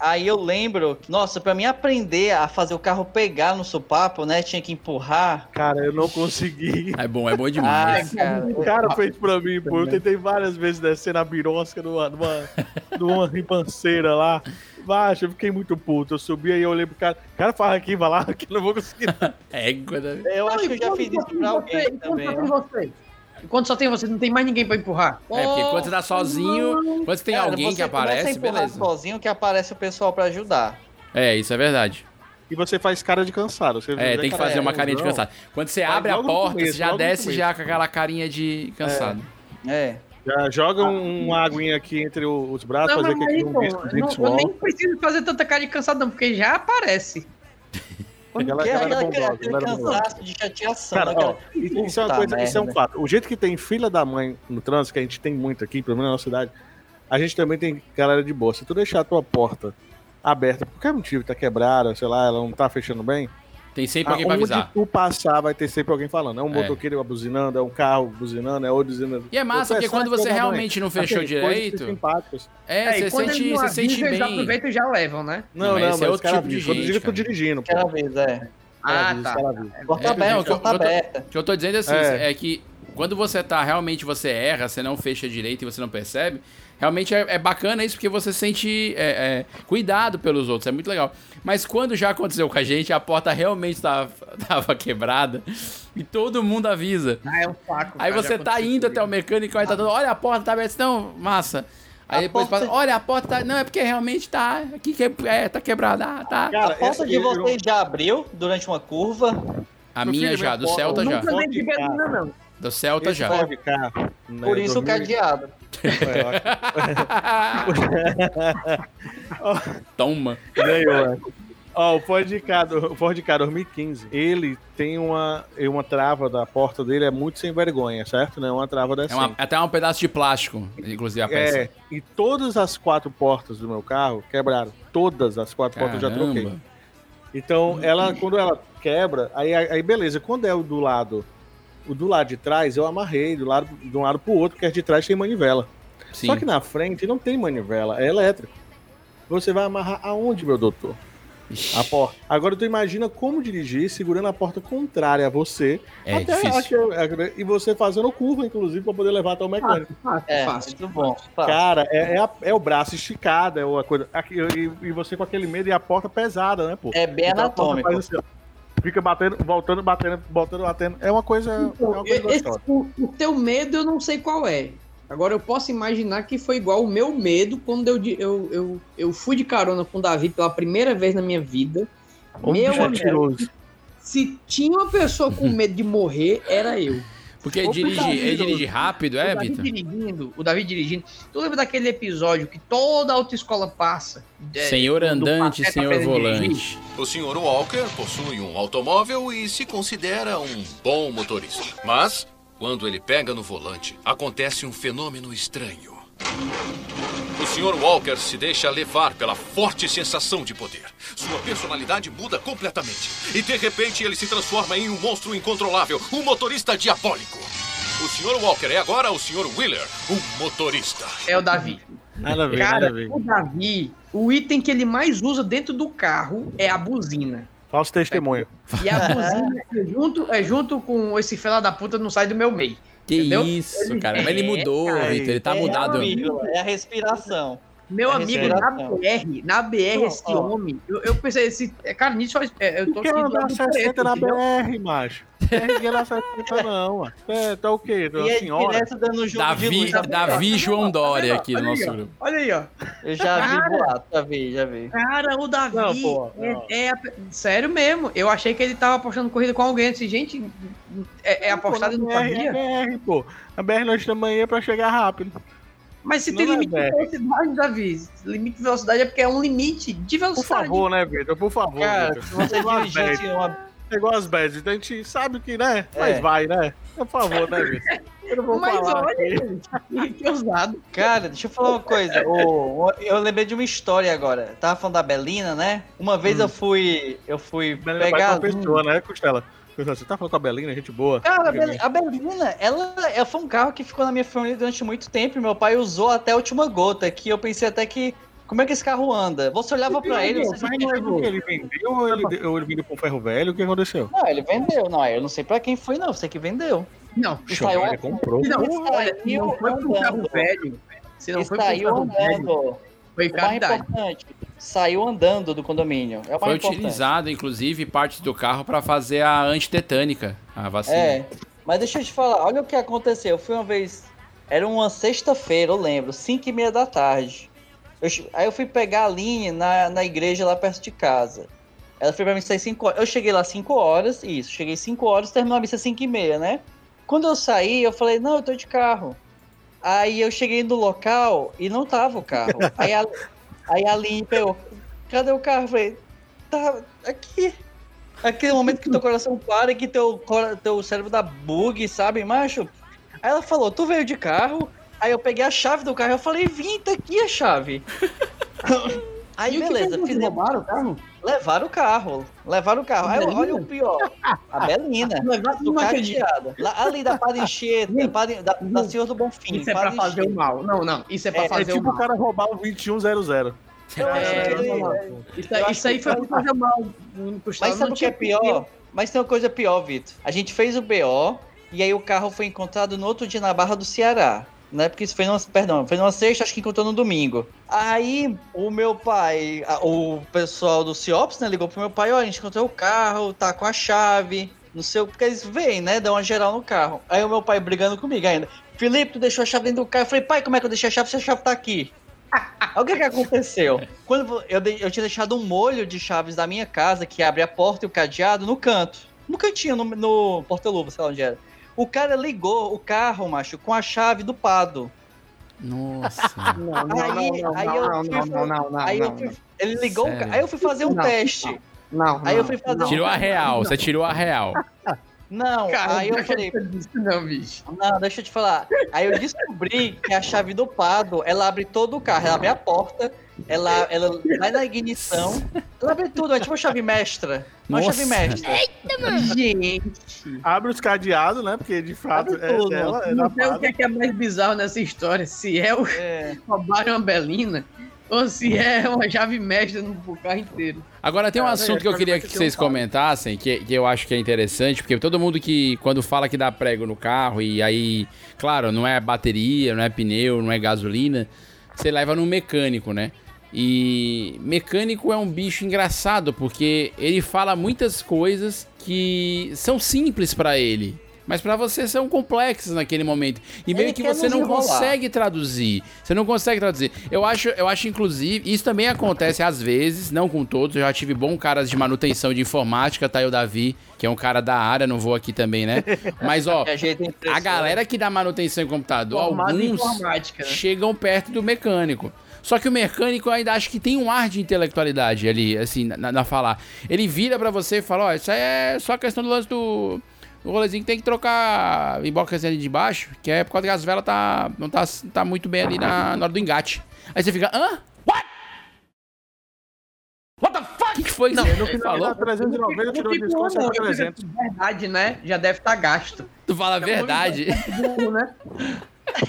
Aí eu lembro, nossa, pra mim aprender a fazer o carro pegar no supapo, né? Tinha que empurrar. Cara, eu não consegui. É bom, é bom Ai, demais. cara. O cara fez pra mim, pô. Eu tentei várias vezes descer na birosca numa, numa, numa ribanceira lá. Baixo, eu fiquei muito puto. Eu subi aí, eu olhei pro cara. Cara, fala aqui, vai lá, que eu não vou conseguir. Égua da- Eu acho que eu já fiz isso pra alguém também. Quando só tem você, quando só tem você, não tem mais ninguém pra empurrar. É, porque quando você tá sozinho, quando você tem Cara, alguém você que aparece, beleza. sozinho que aparece o pessoal pra ajudar. É, isso é verdade. E você faz cara de cansado. Você É, tem que fazer uma carinha de cansado. Quando você Faz abre a porta, começo, você já desce já com aquela carinha de cansado. É. Já joga um, uma aguinha aqui entre os braços, Não, fazer aqui aí, um pô, não- eu nem preciso fazer tanta cara de cansado, não, porque já aparece. Aquela, Que aquela aquele, cansaço de chateação. Cara, ó, isso é uma coisa, isso é um merda. fato. O jeito que tem filha da mãe no trânsito, que a gente tem muito aqui, pelo menos na nossa cidade, a gente também tem galera de boa. Se tu deixar a tua porta aberta, por qualquer motivo, tá quebrada, sei lá, ela não tá fechando bem, Tem sempre alguém pra avisar. tu passar, vai ter sempre alguém falando. É um É. motoqueiro buzinando, é um carro buzinando, é outro buzinando. E é massa, porque quando você realmente não fechou direito- simpáticos. É, e você sente, você sente avisam, eles bem. aproveitam e já levam, né? Não, Não, não, esse é outro tipo de gente, diga, tô dirigindo, pô. Aquela vez, é. Ah, tá. Porta É, aberta, não, o que eu- porta eu aberta. O que eu tô dizendo assim, É. é. que quando você tá, realmente você erra, você não fecha direito e você não percebe, realmente é, é bacana isso, porque você sente é, é, cuidado pelos outros, é muito legal. Mas quando já aconteceu com a gente, a porta realmente tava, tava quebrada e todo mundo avisa. Ah, é um saco. Aí cara, você tá indo até o mecânico, aí tá dando, olha a porta tá aberta, não, massa. Aí A depois porta- passa, olha a porta tá, não, é porque realmente tá, aqui que é, tá quebrada, ah, tá. Cara, A porta de eu- vocês já abriu durante uma curva? A minha já, do Celta já. Nunca nem tive ainda, não. Do Celta Esse já. Ford Ka, né, Por isso o 2000 cadeado. Toma. Ganhou, é. Ó, o Ford do- o Ford Ka 2015, ele tem uma, uma trava da porta dele, é muito sem vergonha, certo? Não é uma trava É decente. uma- até um pedaço de plástico, inclusive a peça. É, e todas as quatro portas do meu carro quebraram. Todas as quatro portas eu já troquei. Caramba. Então, ela, quando ela quebra, aí, aí beleza. Quando é o do lado, o do lado de trás, eu amarrei do lado, de um lado pro outro, porque as de trás tem manivela. Sim. Só que na frente não tem manivela, é elétrico. Você vai amarrar aonde, meu doutor? A porta. Agora tu imagina como dirigir segurando a porta contrária a você. É até difícil. a- a- e você fazendo curva, inclusive, pra poder levar até o mecânico. Fácil, É, fácil. muito bom. fácil. Cara, é, é, a- é o braço esticado, é uma coisa. E, e você com aquele medo e a porta pesada, né, pô? É bem Então a anatômico. assim. Fica batendo, voltando, batendo, voltando, batendo. É uma coisa. é uma coisa Esse- o, o teu medo eu não sei qual é. Agora eu posso imaginar que foi igual o meu medo quando eu, eu, eu, eu fui de carona com o Davi pela primeira vez na minha vida. Ô, meu amigo, se tinha uma pessoa com medo de morrer, era eu. Porque ele dirige, Davi, ele dirige rápido, é, o Davi Vitor? dirigindo, o Davi dirigindo. Tu lembra daquele episódio que toda a autoescola passa? É, Senhor andante, senhor volante. O Sr. Walker possui um automóvel e se considera um bom motorista. Mas, quando ele pega no volante, acontece um fenômeno estranho. O Sr. Walker se deixa levar pela forte sensação de poder. Sua personalidade muda completamente. E de repente ele se transforma em um monstro incontrolável, um motorista diabólico. O Sr. Walker é agora o Sr. Wheeler, um motorista. É o Davi. Nada a ver, nada Cara, o Davi, o item que ele mais usa dentro do carro é a buzina. Falso testemunho. E a buzina é junto, é junto com esse fela da puta não sai do meu meio. Que Entendeu? isso, cara. Mas ele É, mudou, cara, Vitor. Ele tá é, mudado. amigo, é a respiração. Meu É amigo, na. BR, na BR, Não, esse ó. homem, eu, eu pensei, esse, é, cara, nisso é, eu tô aqui andar lado do 60 preto, na entendeu? BR, macho? Não é 60 não, mano. É, tá o quê? Tá E senhora? direto dando jogo de Davi, luz. tá Davi João Dória aqui no Olha aí, nosso grupo. Olha aí, ó. Eu já vi Cara. boato, já vi, já vi. Cara, o Davi Não, pô, não. É, é sério mesmo. Eu achei que ele tava apostando corrida com alguém. Eu disse, gente, é, é apostado e na BR. É BR, pô. A BR nós estamos aí é pra chegar rápido. Mas se Não tem é limite de BR. velocidade, Davi, limite de velocidade é porque é um limite de Por velocidade. favor, né, Vitor? Por favor, Cara, Vitor. se você Pegou as dirigisse bad. uma. Pegou as bad. Então a gente sabe que, né? Mas É. vai, né? Por favor, né, Vitor? Eu não vou Mas falar olha, que. Cara, deixa eu falar uma coisa. O- eu lembrei de uma história agora. Tava falando da Belina, né? Uma vez eu fui. Eu fui Belina pegar. vai pessoa, né, Costela? Você tá falando com a Belina, gente boa? Cara, a Bel- a Belina, ela, ela foi um carro que ficou na minha família durante muito tempo. e Meu pai usou até a última gota. Que eu pensei até que. Como é que esse carro anda? Você olhava pra ele, você é ele vendeu ou ele, ou ele vendeu com ferro velho? O que aconteceu? Não, ele vendeu. Não, eu não sei pra quem foi, não. Você que vendeu. Não, E saiu, Ele comprou. não, não foi pro carro velho, se não foi pro carro velho, foi O mais caridade. importante, saiu andando do condomínio. É Foi utilizado, inclusive, partes do carro pra fazer a antitetânica, a vacina. É, mas deixa eu te falar, olha o que aconteceu. Eu fui uma vez, era uma sexta-feira, eu lembro, 5 e meia da tarde. Eu aí eu fui pegar a linha na, na igreja lá perto de casa. Ela foi pra mim sair 5 horas. Eu cheguei lá 5 horas, isso, cheguei 5 horas, terminou a missa 5 e meia, né? Quando eu saí, eu falei, não, eu tô de carro. Aí eu cheguei no local e não tava o carro. Aí a, aí a Aline pegou, cadê o carro? Eu falei, tá aqui. Aquele momento que teu coração para e que teu, teu cérebro dá bug, sabe, macho? Aí ela falou, tu veio de carro? Aí eu peguei a chave do carro e eu falei, vim, tá aqui a chave. Aí E beleza, fizemos. roubaram o carro? Levaram o carro. Levaram o carro. Aí, olha o pior. A Belina. Levaram não acredito. Sucateada. Lá, ali da Padre- da, da Senhor do Bonfim. Isso é pra Padre fazer o mal. Não, não. Isso é pra É, fazer tipo o o mal. cara roubar o 2100. É, não. Isso, aí- isso aí foi pra fazer o mal. Mas sabe não o que é tinha pior? Mas tem uma coisa pior, Vitor. A gente fez o BO e aí o carro foi encontrado no outro dia na Barra do Ceará. Né? Porque isso foi numa, perdão, foi numa sexta, acho que encontrou no domingo. Aí o meu pai, a- o pessoal do CIOPS, né, ligou pro meu pai, ó, a gente encontrou o carro, tá com a chave, não sei o porque eles veem, né, dão uma geral no carro. Aí o meu pai brigando comigo ainda. Felipe, tu deixou a chave dentro do carro. Eu falei, pai, como é que eu deixei a chave se a chave tá aqui? O que que aconteceu? Quando eu, dei- eu tinha deixado um molho de chaves da minha casa que abre a porta e o cadeado no canto. No cantinho, no, no porta-luva, sei lá onde era. O cara ligou o carro, macho, com a chave do Pado. Nossa. Não, não, Aí- não, aí não, eu não, fui não, fa- não, não, não, Aí eu fui- ele ligou ca- Aí eu fui fazer um Não, teste. Não, Aí eu fui fazer um Tirou a real, você tirou a real. Não, Cara, aí eu falei, disso não, bicho. não, deixa eu te falar. Aí eu descobri que a chave do Pado, ela abre todo o carro, ela abre a porta, ela, ela vai na ignição, ela abre tudo, é tipo uma chave mestra. Uma Nossa. chave mestra. Gente, Abre os cadeados, né? Porque de fato Abre é tudo. dela, é não sei o que é, que é mais bizarro nessa história. Se é o É. roubaram uma Belina ou se é uma chave mestra no carro inteiro. Agora tem um Cara, assunto que eu é, queria que um vocês comentassem, que, que eu acho que é interessante, porque todo mundo que, quando fala que dá prego no carro, e aí, claro, não é bateria, não é pneu, não é gasolina, você leva no mecânico, né? E mecânico é um bicho engraçado, porque ele fala muitas coisas que são simples pra ele. Mas pra você são complexas naquele momento. E meio Ele que você não enrolar. consegue traduzir. Você não consegue traduzir. Eu acho, eu acho inclusive, isso também acontece às vezes, não com todos. Eu já tive bons caras de manutenção de informática, tá aí o Davi, que é um cara da área, não vou aqui também, né? Mas ó, a galera que dá manutenção em computador, Formado alguns né? chegam perto do mecânico. Só que o mecânico ainda acho que tem um ar de intelectualidade ali, assim, na, na falar. Ele vira pra você e fala, ó, isso aí é só questão do lance do, do rolezinho que tem que trocar embocazinha ali de baixo, que é por causa que as velas tá, não tá, tá muito bem ali na, na hora do engate. Aí você fica, hã? What? What the fuck? O que, que foi que Não, você No final falou? da 390 tirou o Não desconto não, de eu 300. fico, verdade, né? Já deve estar gasto. Tu fala a verdade. Burro, né?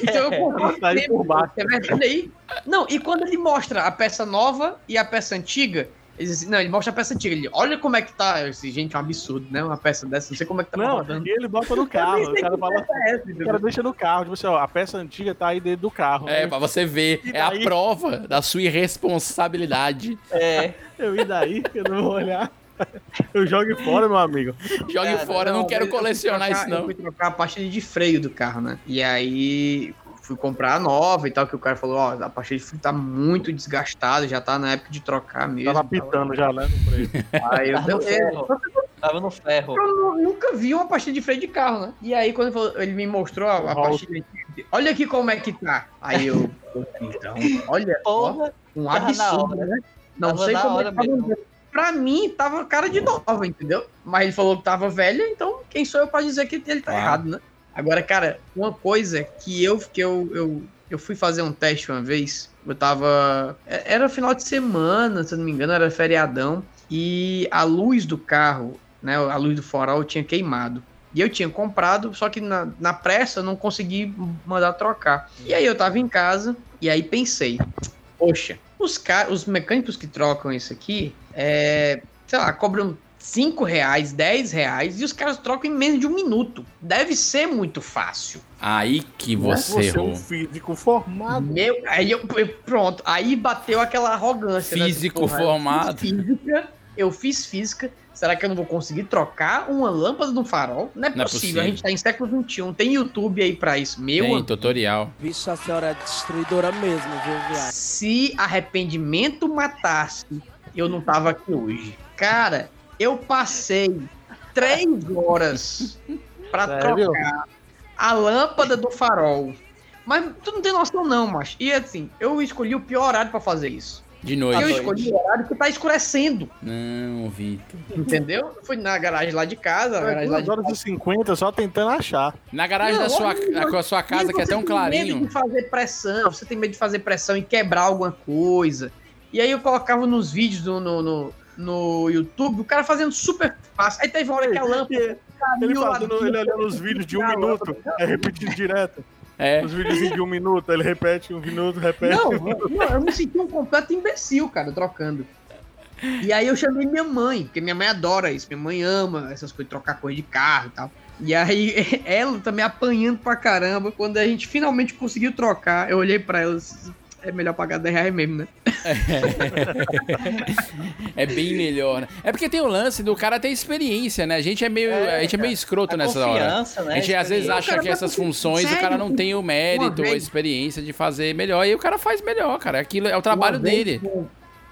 Então eu compro Tá aí sempre, por baixo. é verdade aí. Não, e quando ele mostra a peça nova e a peça antiga, ele diz assim, não, ele mostra a peça antiga, ele olha como é que tá, eu disse, gente, é um absurdo, né? Uma peça dessa, não sei como é que tá Não, rodando. e ele bota no carro. O cara fala. É, O cara deixa no carro. Tipo assim, ó, a peça antiga tá aí dentro do carro. É, pra você ver. É a prova da sua irresponsabilidade. É. Eu e daí, eu não vou olhar. Eu jogo fora, meu amigo. Jogue Cara, fora, eu não quero eu colecionar trocar- isso Eu não. fui trocar a pastilha de freio do carro, né? E aí fui comprar a nova e tal, que o cara falou, ó, a pastilha de freio tá muito desgastada, já tá na época de trocar mesmo. Tava pitando já, né? freio. Aí eu, Tava no eu, ferro. Tava no ferro. eu nu- nunca vi uma pastilha de freio de carro, né? E aí, quando ele, falou- ele me mostrou a, a pastilha, olha aqui como é que tá. Aí eu, então, olha, ó, Porra. um tava na absurdo, né? Não Tava sei como é que tava. Pra mim, tava cara de nova, entendeu? Mas ele falou que tava velha, então quem sou eu pra dizer que ele tá Claro. errado, né? Agora, cara, uma coisa que eu, que eu, eu, eu fui fazer um teste uma vez, eu tava. é- Era final de semana, se não me engano, era feriadão, e a luz do carro, né? A luz do farol tinha queimado. E eu tinha comprado, só que na, na pressa não consegui mandar trocar. E aí eu tava em casa, e aí pensei, poxa, os, os mecânicos que trocam isso aqui, é, sei lá, cobram 5 reais, 10 reais, e os caras trocam em menos de um minuto. Deve ser muito fácil. Aí que você Você é errou. um físico formado. Meu, aí eu, eu- pronto, aí bateu aquela arrogância. né? Físico Porra, eu formado. fiz Física, eu fiz física. Será que eu não vou conseguir trocar uma lâmpada de um farol? Não é, Não é possível. possível. A gente tá em século XXI. Tem YouTube aí pra isso. Meu Tem amigo. tutorial. Vixe, a senhora é destruidora mesmo, viu, viado? Se arrependimento matasse, eu não tava aqui hoje. Cara, eu passei três horas pra Sério? trocar a lâmpada do farol. Mas tu não tem noção, não, macho. E assim, eu escolhi o pior horário pra fazer isso. De noite. eu escolhi o horário que tá escurecendo. Não, Vitor. Entendeu? Eu fui na garagem lá de casa, garagem lá de horas e 50 só tentando achar. Na garagem Não, da sua, olha, da sua casa, que é você tão tem medo clarinho. de fazer pressão, você tem medo de fazer pressão e quebrar alguma coisa. E aí eu colocava nos vídeos no, no, no, no YouTube, o cara fazendo super fácil. Aí teve uma hora que a lâmpada. Ele fazendo, ele olhando os vídeos de um minuto, é repetindo direto. É. Os vídeos de um minuto, ele repete um minuto, repete. Não, um minuto. não, eu me senti um completo imbecil, cara, trocando. E aí eu chamei minha mãe, porque minha mãe adora isso. Minha mãe ama essas coisas, trocar coisa de carro e tal. E aí ela também apanhando pra caramba. Quando a gente finalmente conseguiu trocar, eu olhei pra ela e disse, é melhor pagar 10 reais mesmo, né? É bem melhor, né? É porque tem o lance do cara ter experiência, né? A gente é meio, a gente é meio escroto A nessa hora. né? A gente às vezes acha que essas funções o sério, cara não tem o mérito, uma a experiência de fazer melhor. E o cara faz melhor, cara. Aquilo é o trabalho vez, dele.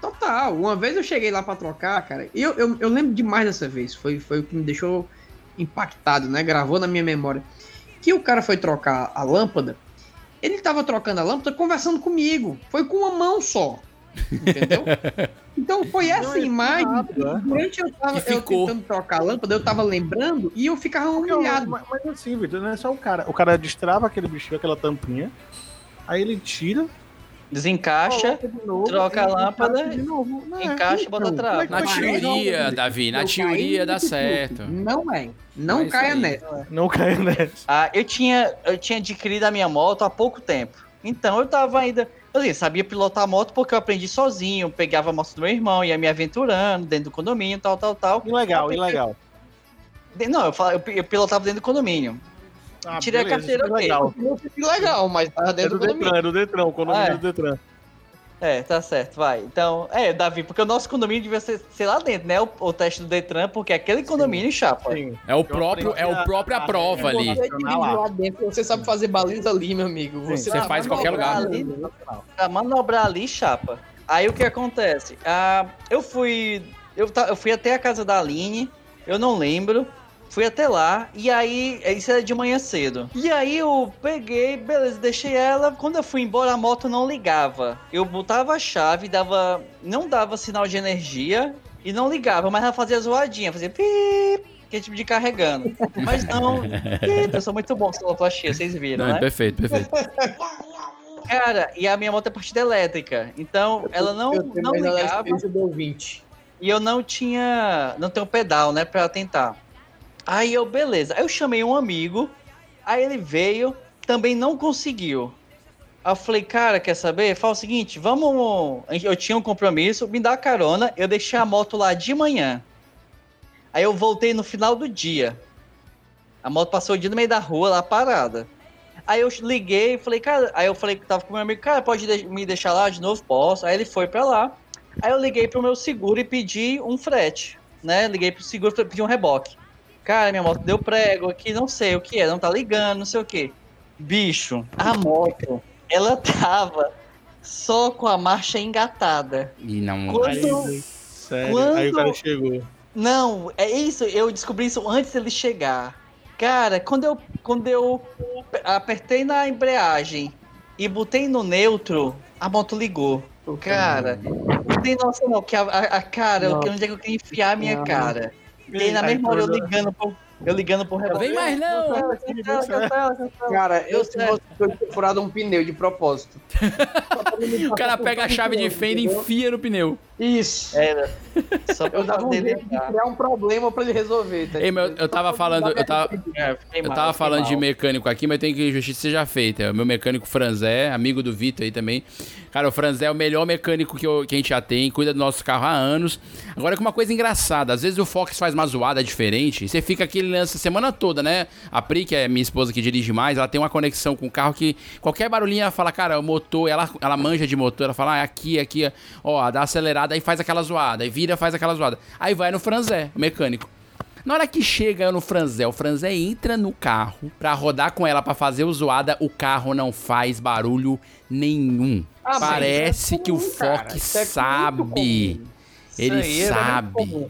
Total. Uma vez eu cheguei lá pra trocar, cara. E eu, eu, eu lembro demais dessa vez. Foi, foi o que me deixou impactado, né? Gravou na minha memória. Que o cara foi trocar a lâmpada. Ele tava trocando a lâmpada conversando comigo. Foi com uma mão só. Entendeu? Então foi essa imagem. Durante eu tava eu tentando trocar a lâmpada, eu tava lembrando e eu ficava humilhado. Mas, mas assim, Vitor, não é só o cara. O cara destrava aquele bichinho, aquela tampinha, aí ele tira, Desencaixa, de novo, troca a lâmpada, encaixa de novo. Não é, encaixa e bota então, trava. como é Na que vai? teoria, Davi, na Eu teoria dá certo. Não é. Não É isso caia aí. nessa. Não cai nessa. Ah, eu tinha, eu tinha adquirido a minha moto há pouco tempo. Então eu tava ainda. Assim, sabia pilotar a moto porque eu aprendi sozinho. Pegava a moto do meu irmão, ia me aventurando dentro do condomínio, tal, tal, tal. Ilegal, ilegal. De- Não, eu, falo- eu, pilotava dentro do condomínio. Ah, Tirei a carteira, ok. legal. Legal, mas tava dentro do do Detran, é do Detran, o condomínio Ah, é. do Detran. É, tá certo, vai. Então, é, Davi, porque o nosso condomínio devia ser, ser lá dentro, né? O, o teste do Detran, porque aquele condomínio chapa. Sim. É o próprio, é o próprio a prova ali. Você sabe fazer baliza ali, meu amigo. Você, Você faz em qualquer lugar. Ali, pra manobrar ali, chapa. Aí o que acontece? Ah, eu fui. Eu, eu fui até a casa da Aline, eu não lembro. Fui até lá, e aí, isso era de manhã cedo. E aí eu peguei, beleza, deixei ela. Quando eu fui embora, a moto não ligava. Eu botava a chave, dava. Não dava sinal de energia e não ligava, mas ela fazia zoadinha, fazia pip, que é tipo de carregando. Mas não, eu sou muito bom com sonoplastia, vocês viram, Não, né? é perfeito, perfeito. Cara, e a minha moto é partida elétrica. Então, ela não, eu tenho não ligava. E eu não tinha. Não tenho pedal, né? Pra tentar. Aí eu, beleza. Aí eu chamei um amigo. Aí ele veio. Também não conseguiu. Aí eu falei, cara, quer saber? Fala o seguinte, vamos. Eu tinha um compromisso, me dá carona. Eu deixei a moto lá de manhã. Aí eu voltei no final do dia. A moto passou o dia no meio da rua, lá parada. Aí eu liguei e falei, cara. Aí eu falei que tava com meu amigo, cara, pode de- me deixar lá de novo? Posso. Aí ele foi pra lá. Aí eu liguei pro meu seguro e pedi um frete, né? Liguei pro seguro e pedi um reboque. Cara, minha moto deu prego aqui, não sei o que é, não tá ligando, não sei o que. Bicho, a moto, ela tava só com a marcha engatada. E não. Quando- Sério. Quando- Aí o cara chegou. Não, é isso, eu descobri isso antes dele chegar. Cara, quando eu, quando eu apertei na embreagem e botei no neutro, a moto ligou. Cara, não tem noção não, que a, a, a cara, Não. onde é que eu queria enfiar a minha Não. cara. E aí na mesma hora eu ligando pro, eu ligando pro reboque. Vem mais não! Cancela, cancela, cancela, cancela. Cara, eu se fosse furado um pneu de propósito. O cara pega a chave de fenda e enfia no pneu. Isso. Era. Só pra Eu dava um jeito de criar um problema pra ele resolver. Tá Ei, meu, eu tava falando, eu tava, É, eu tava falando de mecânico aqui, mas tem que justiça seja feita. É O meu mecânico Franzé, amigo do Vitor aí também. Cara, o Franzé é o melhor mecânico que, eu- que a gente já tem, cuida do nosso carro há anos. Agora com uma coisa engraçada, às vezes o Fox faz uma zoada diferente, e você fica aquele lance a semana toda, né? A Pri, que é minha esposa que dirige mais, ela tem uma conexão com o carro que qualquer barulhinho ela fala, cara, o motor, ela, ela manja de motor, ela fala, ah, aqui, aqui, ó, dá acelerada, aí faz aquela zoada, aí vira, faz aquela zoada. Aí vai no Franzé, o mecânico. Na hora que chega no Franzé, o Franzé entra no carro pra rodar com ela pra fazer o zoada, o carro não faz barulho nenhum. Ah, Parece é que o comum, cara. Fox Isso é sabe. Ele é sabe.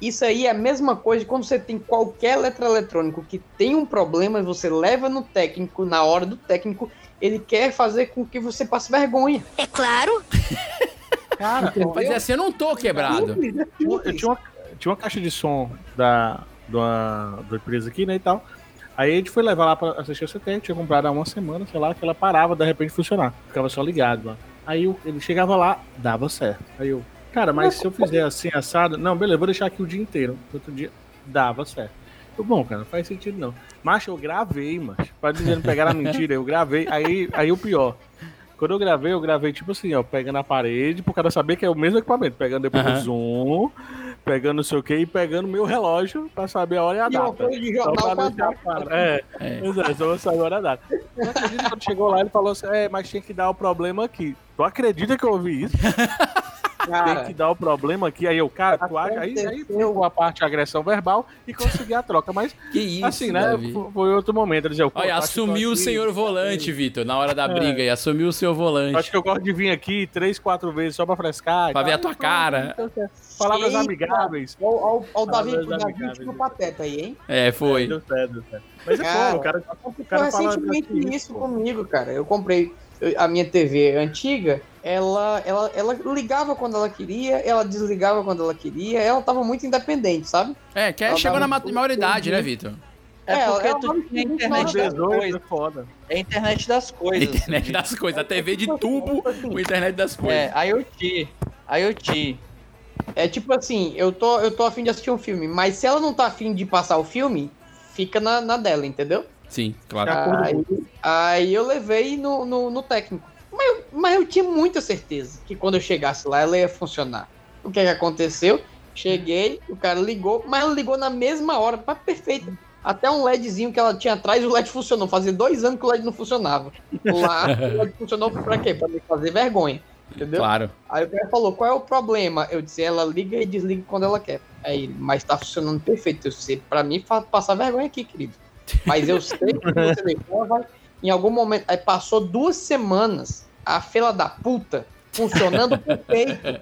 Isso aí é a mesma coisa de quando você tem qualquer eletroeletrônico que tem um problema e você leva no técnico na hora do técnico ele quer fazer com que você passe vergonha. É claro. Cara, Mas assim, eu não tô quebrado. eu, eu tinha, uma, tinha uma caixa de som da, da, da empresa aqui, né, e tal. Aí a gente foi levar lá pra assistir a CT, tinha comprado há uma semana, sei lá, que ela parava de repente funcionar. Ficava só ligado lá. Aí eu- ele chegava lá, dava certo. Aí eu, cara, mas se eu fizer assim, assado, não, beleza, vou deixar aqui o dia inteiro. Outro dia, dava certo. Eu, bom, cara, não faz sentido não. Mas eu gravei, mas pra dizer não pegar a mentira, eu gravei. Aí, aí o pior. Quando eu gravei, eu gravei tipo assim, ó, pegando a parede, pro cara saber que é o mesmo equipamento, pegando depois Aham. o zoom, pegando não sei o que, e pegando meu relógio pra saber a hora e a E data. folha de Só jornal pra deixar data. claro. É, É. É, só vou saber a hora e a data. Não acredito quando chegou lá, ele falou assim, é, mas tinha que dar o problema aqui. Tu acredita que eu ouvi isso? Tem que dar o problema aqui. Aí eu, cara, tu acha? Aí, aí ficou a parte de agressão verbal e consegui a troca. Mas, Que isso, assim, né? Davi. Foi, outro momento. Ele dizia, Olha, tô assumiu o aqui? senhor volante, Vitor, na hora da É. briga aí. Assumiu o seu volante. Acho que eu gosto de vir aqui três, quatro vezes só pra frescar. e Pra ver tal. a tua cara. Palavras Eita. amigáveis. Olha o Davi, Palavras o Davi amigáveis. tipo pateta aí, hein? É, foi. Deu certo, deu certo. Mas é Cara, foda, o cara, o cara recentemente assim, isso comigo, cara. Eu comprei a minha TV antiga, ela, ela, ela ligava quando ela queria, ela desligava quando ela queria, ela tava muito independente, sabe? É, que Ela chegou na ma- maioridade, né, Vitor? É É, porque ela- tu tinha internet das 18 coisas. é foda. É a internet das coisas. Internet das coisas. A TV de tubo com internet das coisas. É, IoT. IoT. É tipo assim, eu tô, eu tô afim de assistir um filme, mas se ela não tá afim de passar o filme, fica na, na dela, entendeu? Sim, claro. Aí, aí eu levei no, no, no técnico. Mas eu, mas eu tinha muita certeza que quando eu chegasse lá, ela ia funcionar. O que, que aconteceu? Cheguei, o cara ligou, mas ela ligou na mesma hora, mas perfeita. Até um LEDzinho que ela tinha atrás, o LED funcionou. Fazia dois anos que o LED não funcionava. Lá, o LED funcionou pra quê? Pra me fazer vergonha. Entendeu? Claro. Aí o cara falou, qual é o problema? Eu disse, ela liga e desliga quando ela quer. Aí, mas tá funcionando perfeito. Eu sei, pra mim, passar vergonha aqui, querido. Mas eu sei que você deixou, vai. Em algum momento, aí passou duas semanas, a fila da puta funcionando perfeito.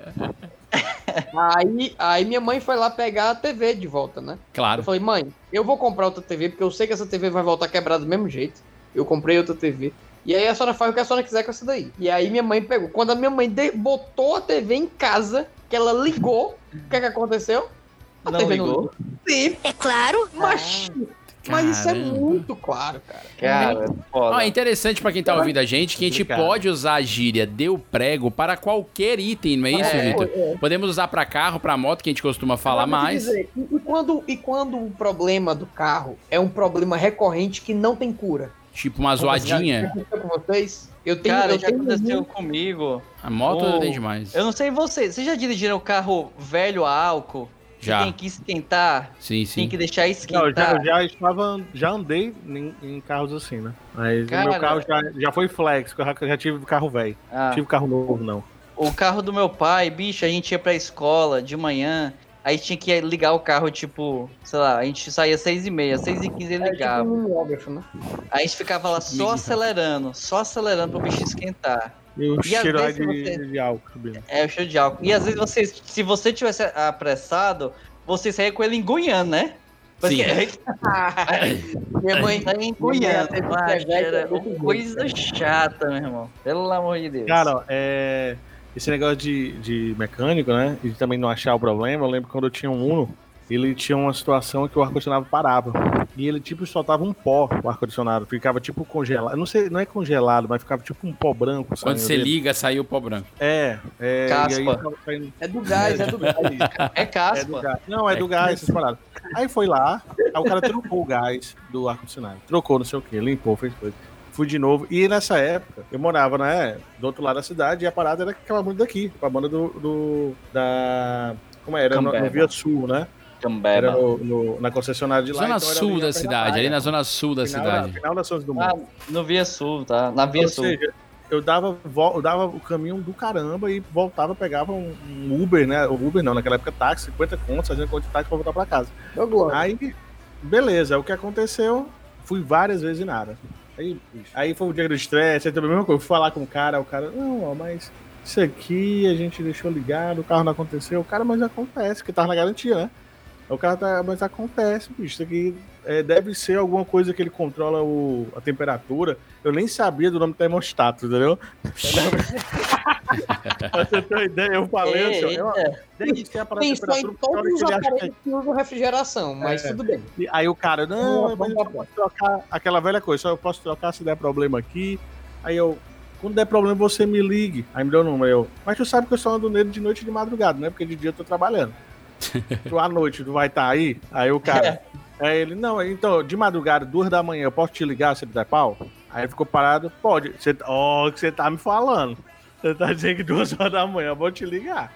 Aí, aí minha mãe foi lá pegar a TV de volta, né? Claro. Eu falei, mãe, eu vou comprar outra TV, porque eu sei que essa TV vai voltar quebrada do mesmo jeito. Eu comprei outra TV. E aí a senhora faz o que a senhora quiser com essa daí. E aí minha mãe pegou. Quando a minha mãe botou a TV em casa, que ela ligou, o que que aconteceu? A Não TV ligou? Sim. É claro. Mas, mas isso é muito claro, cara. Cara, Ó, foda. é interessante pra quem tá ouvindo a gente que a gente pode usar a gíria deu prego para qualquer item, não é isso, É, Vitor? é. Podemos usar pra carro, pra moto, que a gente costuma falar mais. dizer, e, quando, e quando o problema do carro é um problema recorrente que não tem cura? Tipo uma Já zoadinha. aconteceu com vocês? Eu tenho, Cara, eu já tenho aconteceu muito- comigo. A moto Oh, tem demais. Eu não sei vocês. Vocês já dirigiram carro velho a álcool? Já. Tem que esquentar? Sim, Tem sim. que deixar Não, eu esquentar? já, eu já estava, já andei em, em carros assim, né? Mas o Cara. meu carro já, já foi flex, eu já, já tive carro velho. Ah. Tive carro novo, não. O carro do meu pai, bicho, a gente ia pra escola de manhã, aí tinha que ligar o carro, tipo, sei lá, a gente saía seis e meia, seis e quinze ele É tipo ligava. um né? Aí a gente ficava lá só acelerando, só acelerando pro bicho esquentar. E o E cheiro de, você- de álcool subindo. É o cheiro de álcool. E às vezes você, se você tivesse apressado, você saía com ele engunhando, né? Sim. Minha mãe, Saía engunhando. Era fazer uma coisa chata, meu irmão. Pelo amor de Deus. Cara, é, esse negócio de, de mecânico, né? E também não achar o problema. Eu lembro quando eu tinha um Uno, ele tinha uma situação que o ar-condicionado parava. E ele, tipo, soltava um pó, o ar-condicionado. Ficava, tipo, congelado. Não sei, não é congelado, mas ficava, tipo, um pó branco. Quando você dele. liga, saiu o pó branco. É, é. Caspa. E aí, tava saindo- é do gás, é do gás. É É do caspa. gás. Não, é do gás, essas paradas. Aí foi lá, aí o cara trocou o gás do ar-condicionado. Trocou, não sei o que, limpou, fez coisa. Fui de novo. E nessa época, eu morava, né, do outro lado da cidade, e a parada era aquela banda daqui, a banda do. do- da. Como era? No, no. Via Sul, né? Era Cambeba. no, no- na concessionária de lá. Zona então era sul ali da cidade, praia. ali na zona sul da final, cidade. Final das Sons do Mundo. Ah, no Via Sul, tá? Na Via Ou Sul. seja, eu dava, eu dava o caminho do caramba e voltava, pegava um, um Uber, né? O Uber não, naquela época táxi, 50 contos, fazendo conta de táxi pra voltar pra casa. Aí, beleza, o que aconteceu? Fui várias vezes e nada. Aí, aí foi o dia do estresse, aí também a mesma coisa, fui falar com o cara, o cara, não, ó, mas isso aqui a gente deixou ligado, o carro não aconteceu. O cara, mas acontece, porque tava na garantia, né? O cara tá, mas acontece, bicho. Isso aqui é, deve ser alguma coisa que ele controla o, a temperatura. Eu nem sabia do nome termostato, entendeu? pra você ter uma ideia, eu falei assim, ó, eu, desde que a parada de Pensou em todos os que- aparelhos que usam refrigeração, mas É. tudo bem. E Aí o cara, não, Vamos mas eu posso trocar aquela velha coisa, só eu posso trocar se der problema aqui. Aí eu, quando der problema, você me ligue. Aí me deu o número. Eu, mas tu sabe que eu só ando nele de noite e de madrugada, né? Porque de dia eu tô trabalhando. À noite, tu vai estar aí? Aí o cara. Aí ele, não, então, de madrugada, duas da manhã, eu posso te ligar se ele der pau? Aí ele ficou parado, pode. Você, ó, o que você tá me falando. Você tá dizendo que duas horas da manhã eu vou te ligar.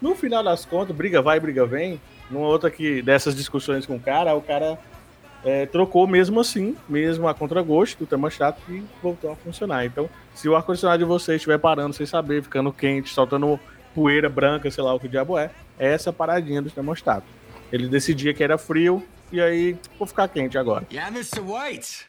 No final das contas, briga vai, briga vem. Numa outra que, dessas discussões com o cara, o cara é, trocou mesmo assim, mesmo a contragosto do termostato e voltou a funcionar. Então, se o ar-condicionado de vocês estiver parando sem saber, ficando quente, soltando poeira branca, sei lá o que o diabo é, é essa paradinha do termostato. Ele decidia que era frio e aí vou ficar quente agora. Yeah, Mr. White.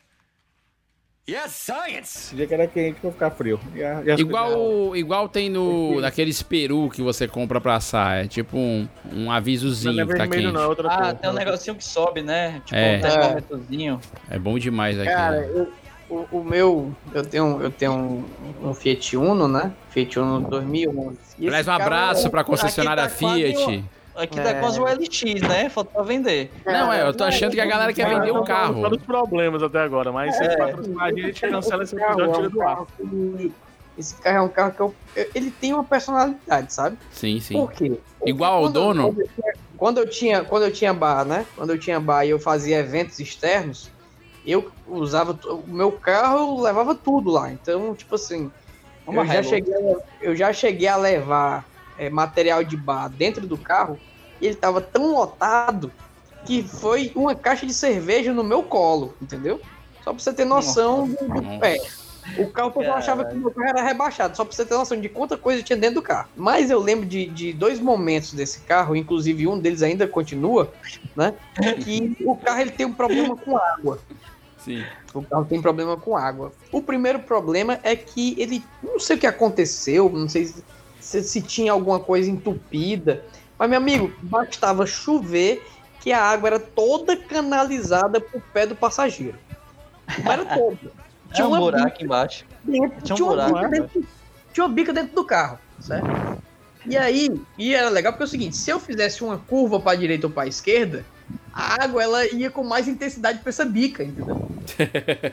Yes, science. Decidia que era quente, vou ficar frio. E e Igual, igual tem no naqueles peru que você compra pra assar. É tipo um, um avisozinho Não é que tá quente. não, é outra Ah, tem um negocinho que sobe, né? Tipo É. um termômetrozinho. É bom demais aqui. Cara, eu- o, o meu, eu tenho, eu tenho um, um Fiat Uno, né? Fiat Uno 2011. E Aliás, um abraço é- pra concessionária aqui tá quase Fiat. Aqui tá quase o LX, né? Falta pra vender. Não, é, eu tô achando que a galera quer vender o carro. Todos os problemas até agora, mas se É. patrocinar a gente, cancela esse episódio é tira do ar. Esse carro é um carro que eu, ele tem uma personalidade, sabe? Sim, sim. Por quê? Porque Igual ao dono? Quando eu, tinha, quando eu tinha, quando eu tinha bar, né? Quando eu tinha bar e eu fazia eventos externos, eu usava o meu carro, eu levava tudo lá. Então, tipo assim, Uma eu já, cheguei, a- eu já cheguei a levar é, material de bar dentro do carro e ele tava tão lotado que foi uma caixa de cerveja no meu colo, entendeu? Só pra você ter noção do, do Nossa. pé. O carro, pessoal achava que o meu carro era rebaixado, só pra você ter noção de quanta coisa tinha dentro do carro. Mas eu lembro de, de dois momentos desse carro, inclusive um deles ainda continua, né? Que o carro ele tem um problema com água. Sim. O carro tem problema com água. O primeiro problema é que ele. Não sei o que aconteceu, não sei se, se, se tinha alguma coisa entupida. Mas, meu amigo, bastava chover que a água era toda canalizada pro pé do passageiro. Não era toda. Tinha um uma buraco embaixo. dentro, Tinha um tinha, buraco, bica né? dentro, tinha uma bica dentro do carro, certo? E aí, e era legal porque é o seguinte, se eu fizesse uma curva para direita ou para esquerda, a água ela ia com mais intensidade para essa bica, entendeu?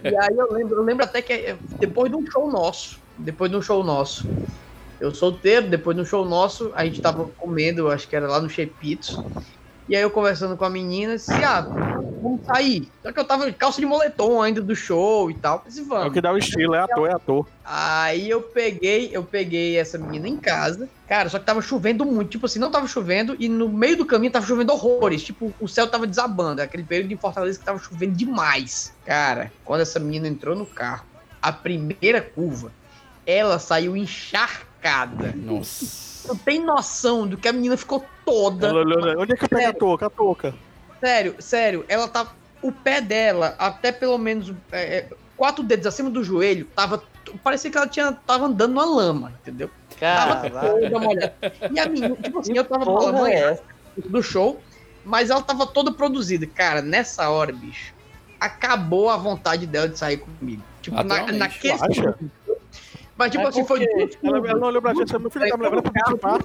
e aí eu lembro, eu lembro até que é, depois de um show nosso, depois de um show nosso, eu solteiro, depois de um show nosso, a gente tava comendo, acho que era lá no Chepitos, e aí eu conversando com a menina, disse, ah, vamos sair. Só que eu tava de calça de moletom ainda do show e tal. Disse, vamos. É o que dá o estilo, é ator, é ator. Aí eu peguei, eu peguei essa menina em casa. Cara, só que tava chovendo muito. Tipo assim, não tava chovendo e no meio do caminho tava chovendo horrores. Tipo, o céu tava desabando. Aquele período em Fortaleza que tava chovendo demais. Cara, quando essa menina entrou no carro, a primeira curva, ela saiu encharcada. Nossa. Tu tem noção do que a menina ficou toda. Ela olhou, né? Onde é que eu pego a touca? A touca. Sério, sério, ela tá. O pé dela, até pelo menos é, é, quatro dedos acima do joelho, tava. Parecia que ela tinha, tava andando numa lama, entendeu? Tava toda molhada. E a menina, tipo assim, eu tava falando é manhã do show, mas ela tava toda produzida. Cara, nessa hora, bicho, acabou a vontade dela de sair comigo. Tipo, na, naquele. Mas, tipo Mas assim, foi. Ela, ela não olhou pra gente, meu filho tá me levando pra participar.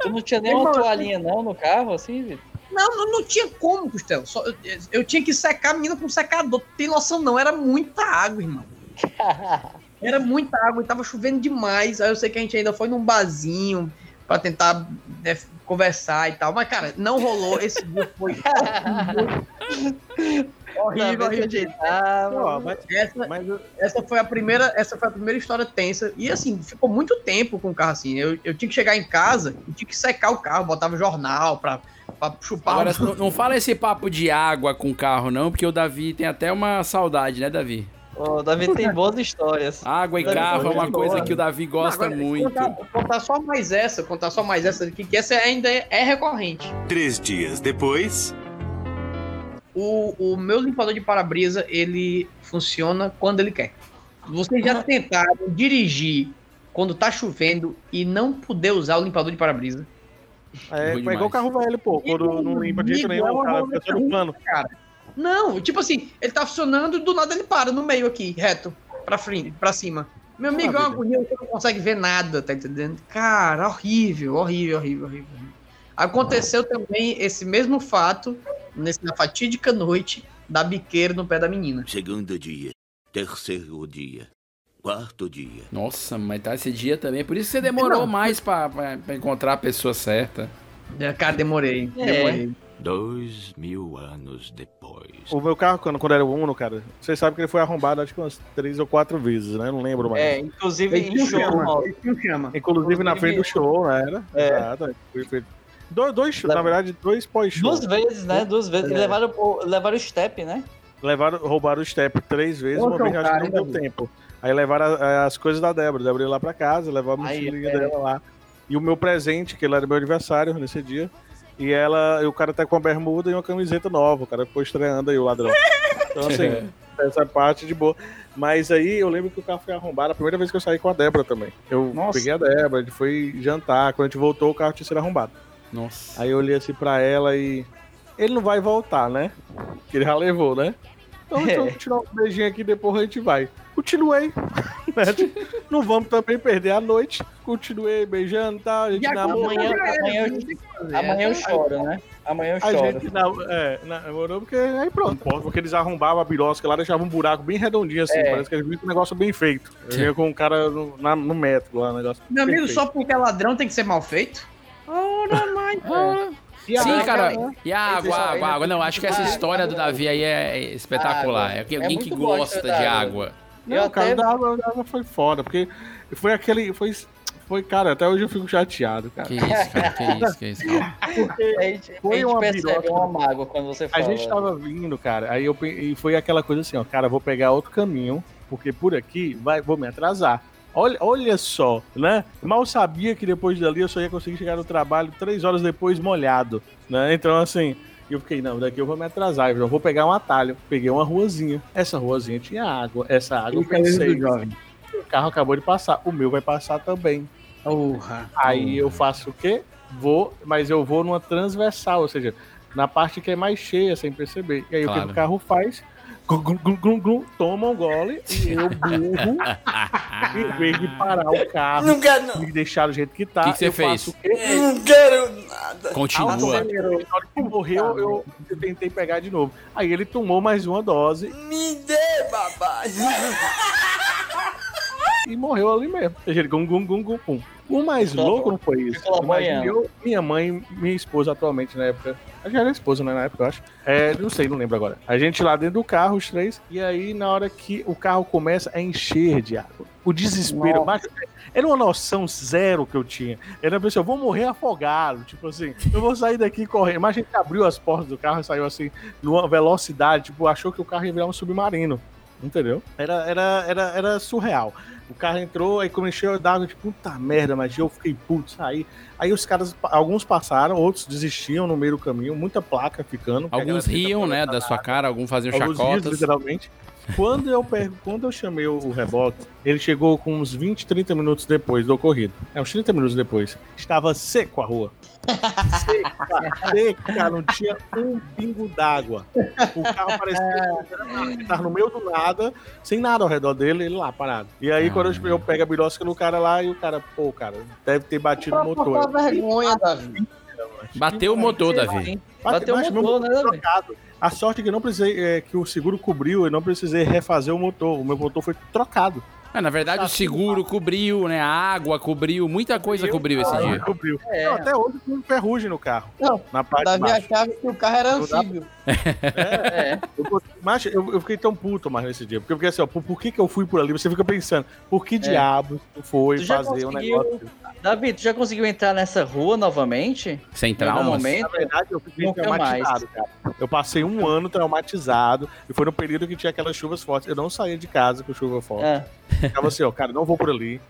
Tu não tinha nem uma toalhinha não no carro, assim, Vitor? Não, não, não tinha como, Costela. Só, eu, eu tinha que secar a menina com secador. Tem noção, não. Era muita água, irmão. Era muita água e tava chovendo demais. Aí eu sei que a gente ainda foi num barzinho pra tentar né, conversar e tal. Mas, cara, não rolou. Esse dia foi horrível, horrível. Ó, mas- Essa, mas eu- essa foi a primeira, essa foi a primeira história tensa. E assim, ficou muito tempo com o carro assim. Eu, eu tinha que chegar em casa e tinha que secar o carro, botava jornal pra, pra chupar Agora, o não, não fala esse papo de água com carro, não, porque o Davi tem até uma saudade, né, Davi? O Davi tem boas histórias. Água e carro é uma coisa boa. que o Davi gosta Agora, muito. Contar, contar só mais essa, contar só mais essa aqui, que essa ainda é, é recorrente. Três dias depois. O, o meu limpador de para-brisa, ele funciona quando ele quer. Vocês já tentaram dirigir quando tá chovendo e não poder usar o limpador de para-brisa? É, é igual carro velho, pô. Quando não limpa de jeito nenhum, o cara fica todo plano. Cara. Não, tipo assim, ele tá funcionando do nada ele para no meio aqui, reto, pra frente, pra cima. Meu amigo, é uma agonia, você não consegue ver nada, tá entendendo? Cara, horrível, horrível, horrível, horrível. Aconteceu também esse mesmo fato nesse, na fatídica noite da biqueira no pé da menina. Segundo dia, terceiro dia, quarto dia. Nossa, mas tá esse dia também. Por isso que você demorou Não. mais pra, pra- pra encontrar a pessoa certa. É, Cara, demorei, É. demorei. Dois mil anos depois. O meu carro, quando, quando era o Uno, cara, vocês sabem que ele foi arrombado acho que umas três ou quatro vezes, né? Não lembro mais. É, inclusive Ele em um show, chama, ele chama. Inclusive na frente do show, né? Era? É. Exato. Foi feito. Dois, dois, na verdade, dois pós-show. Duas vezes, né? Duas vezes. E É. levaram, o- levaram o step, né? Levaram, roubaram o step três vezes, uma vez acho que não deu tempo. Aí levaram a- as coisas da Débora. Débora ia lá pra casa, levaram a mochilinha é. dela lá. E o meu presente, que ele era meu aniversário nesse dia. E ela, e o cara tá com uma bermuda e uma camiseta nova. O cara ficou estreando aí o ladrão. Então, assim, essa parte de boa. Mas aí eu lembro que o carro foi arrombado a primeira vez que eu saí com a Débora também. Eu Nossa. peguei a Débora, a gente foi jantar. Quando a gente voltou, o carro tinha sido arrombado. Nossa. Aí eu olhei assim pra ela e. Ele não vai voltar, né? Que ele já levou, né? Então, então É. tirar um beijinho aqui depois a gente vai. Continuei. né? não vamos também perder a noite. Continuei beijando e tal. A gente E namorou. amanhã, amanhã, eu, amanhã eu choro, né? Amanhã eu A choro. gente nam- é, namorou porque aí pronto. Porque eles arrombavam a birosca lá, deixavam um buraco bem redondinho assim. É. Parece que eles com um negócio bem feito. Eu vinha com um cara no, na- no metro lá, um negócio. Meu amigo, perfeito. só porque é ladrão tem que ser mal feito? Ora, mãe. E a Sim, água, cara. né? E a água, Esse- água, água. Não, acho que essa história do Davi aí é espetacular. Água. É É alguém que a gosta de água. Não, cara, da água, da água foi foda, porque foi aquele. Foi, foi, cara, até hoje eu fico chateado, cara. Que isso, cara, que isso, que isso. Calma. Porque A gente, foi a gente uma percebe uma mágoa quando você A fala. gente tava vindo, cara, aí eu e foi aquela coisa assim, ó, cara, vou pegar outro caminho, porque por aqui vai, vou me atrasar. Olha, olha só, né? Mal sabia que depois dali eu só ia conseguir chegar no trabalho três horas depois molhado, né? Então, assim, eu fiquei, não, daqui eu vou me atrasar, eu vou pegar um atalho. Peguei uma ruazinha. Essa ruazinha tinha água. Essa água eu pensei, o carro acabou de passar, o meu vai passar também. Aí eu faço o quê? Vou, mas eu vou numa transversal, ou seja, na parte que é mais cheia, sem perceber. E aí o que Claro. o carro faz? Toma um gole e eu burro, em vez de parar o carro Não quero, não. e deixar do jeito que tá. Que que você eu fez? faço o quê? Não quero nada. Continua. Na hora que morreu, eu, eu tentei pegar de novo. Aí ele tomou mais uma dose Me dê, babá. e morreu ali mesmo. Ou seja, ele gum, gum, gum, gum, pum. O mais Ficou- louco não foi isso. eu, minha mãe, minha esposa atualmente na época. A já era esposa, né? Na época, eu acho. É, não sei, não lembro agora. A gente lá dentro do carro, os três. E aí, na hora que o carro começa a encher de água. O desespero. Mas, era uma noção zero que eu tinha. Era a pessoa, eu vou morrer afogado. Tipo assim, eu vou sair daqui correndo. Mas a gente abriu as portas do carro e saiu assim, numa velocidade. Tipo, achou que o carro ia virar um submarino. Entendeu? Era, era, era, era surreal. O carro entrou, aí começou a dar, tipo, puta merda, mas eu fiquei puto, saí. Aí os caras, alguns passaram, outros desistiam no meio do caminho, muita placa ficando. Alguns riam, né, da sua cara, alguns faziam Alguns riam, chacotas. literalmente. Quando eu, per- quando eu chamei o, reboque, ele chegou com uns 20, 30 minutos depois do ocorrido. É, uns 30 minutos depois. Estava seco a rua. Seca, seca, não tinha um pingo d'água. O carro parecia que tava no meio do nada, sem nada ao redor dele, ele lá parado. E aí, quando eu, eu pego a birosca no cara lá, e o cara, pô, cara, deve ter batido o motor. vergonha, Davi. Bateu o motor, Davi. Bateu, Bateu o motor, né, Davi? A sorte é que eu não precisei, é, que o seguro cobriu, eu não precisei refazer o motor. O meu motor foi trocado. É, na verdade, o seguro cobriu, né? A água cobriu, muita coisa cobriu esse Ah, dia. Cobriu. É. Não, até hoje tem ferrugem no carro. Não, na parte Davi baixo. achava que o carro era anfíbio. É. Eu, mas eu, eu fiquei tão puto mais nesse dia. Porque eu fiquei assim, ó, por, por que, que eu fui por ali? Você fica pensando, por que diabos tu foi Tu já fazer um conseguiu- negócio? Davi, tu já conseguiu entrar nessa rua novamente? Sem traumas? momento? Na verdade, eu fiquei Nunca traumatizado, cara. Eu passei um ano traumatizado e foi no período que tinha aquelas chuvas fortes. Eu não saía de casa com chuva forte. É. Ficava assim, ó, cara, não vou por ali.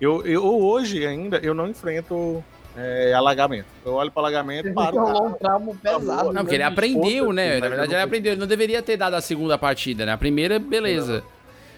Eu, eu hoje ainda, eu não enfrento é, alagamento. Eu olho para alagamento, paro. o Rolou um trauma pesado. Não, porque ele aprendeu, né? Na eu verdade, ele aprendeu. Ele não deveria ter dado a segunda partida, né? A primeira, beleza.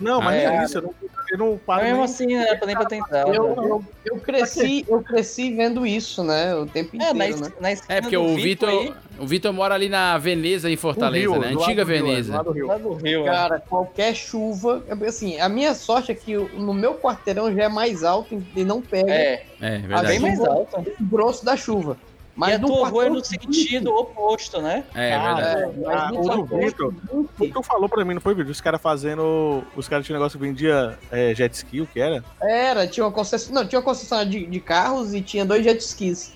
Não, mas Ah, nem é. isso, eu não você não para Mesmo nem- assim, não era nem pra tentar. Eu, eu, eu cresci, eu cresci vendo isso, né? O tempo É, inteiro, na, né? na É, porque o Vitor aí- Vitor, o Vitor mora ali na Veneza, em Fortaleza, Rio, né? Antiga Rio, é, do Veneza. Rio. Lá do Rio, é. Cara, qualquer chuva. Assim, a minha sorte é que no meu quarteirão já é mais alto e não pega É, É, a verdade. bem mais alto. o grosso da chuva. Mas e a no tua rua é no sentido oposto, né? É, verdade. É, mas Ah, no o do quarteirão Vitor, o Vitor falou pra mim, não foi, vídeo? Os caras fazendo. Os caras tinham um negócio que vendia é, jet ski, o que era? Era, tinha uma concessionária. Não, tinha uma concessionária de, de carros e tinha dois jet skis.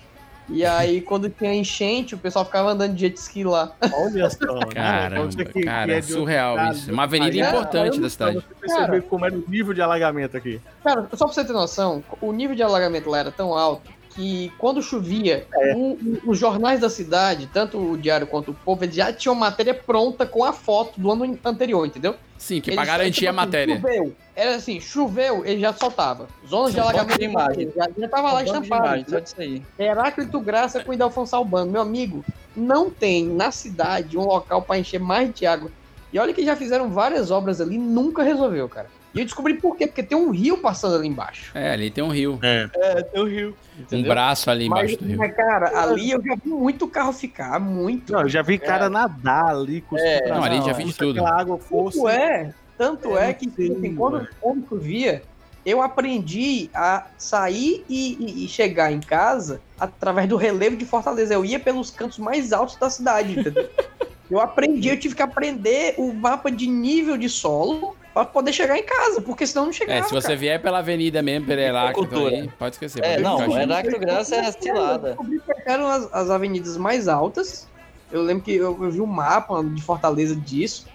E aí, quando tinha enchente, o pessoal ficava andando de jet ski lá. Olha só. né? Caramba, você que- cara, que é outro surreal isso. Uma avenida aí, importante é, da cidade. Pra você perceber Cara. como era o nível de alagamento aqui. Cara, só pra você ter noção, o nível de alagamento lá era tão alto que quando chovia, o- o- os jornais da cidade, tanto o Diário quanto o Povo, eles já tinham matéria pronta com a foto do ano anterior, entendeu? Sim, que Eles- pra garantir tipo a assim, matéria. Choveu. Era assim, choveu, ele já soltava. Zonas de alagamento de imagem. já, já tava lá Um estampado. imagem. Heráclito Graça com Idelfonso Albano. Meu amigo, não tem na cidade um local pra encher mais de água. E olha que já fizeram várias obras ali, nunca resolveu, cara. E eu descobri por quê, porque tem um rio passando ali embaixo. É, ali tem um rio. É. É, tem o Rio. Um braço ali Mas, embaixo do rio. mas, cara, ali eu já vi muito carro ficar, muito. Não, eu já vi cara nadar ali com os É, não, ali já vi de tudo. água fosse. Tanto é, tanto É, é, que sei, assim, quando, velho. quando chovia, eu aprendi a sair e, e- e chegar em casa através do relevo de Fortaleza. Eu ia pelos cantos mais altos da cidade, entendeu? eu aprendi, eu tive que aprender o mapa de nível de solo pra poder chegar em casa, porque senão eu não chegava. É, se você cara. vier pela avenida mesmo, Heráclito cultura. aí, pode esquecer. É, pode não, ficar é Graça é. Eu que eram as, as avenidas mais altas. Eu lembro que eu, eu vi um mapa de Fortaleza disso.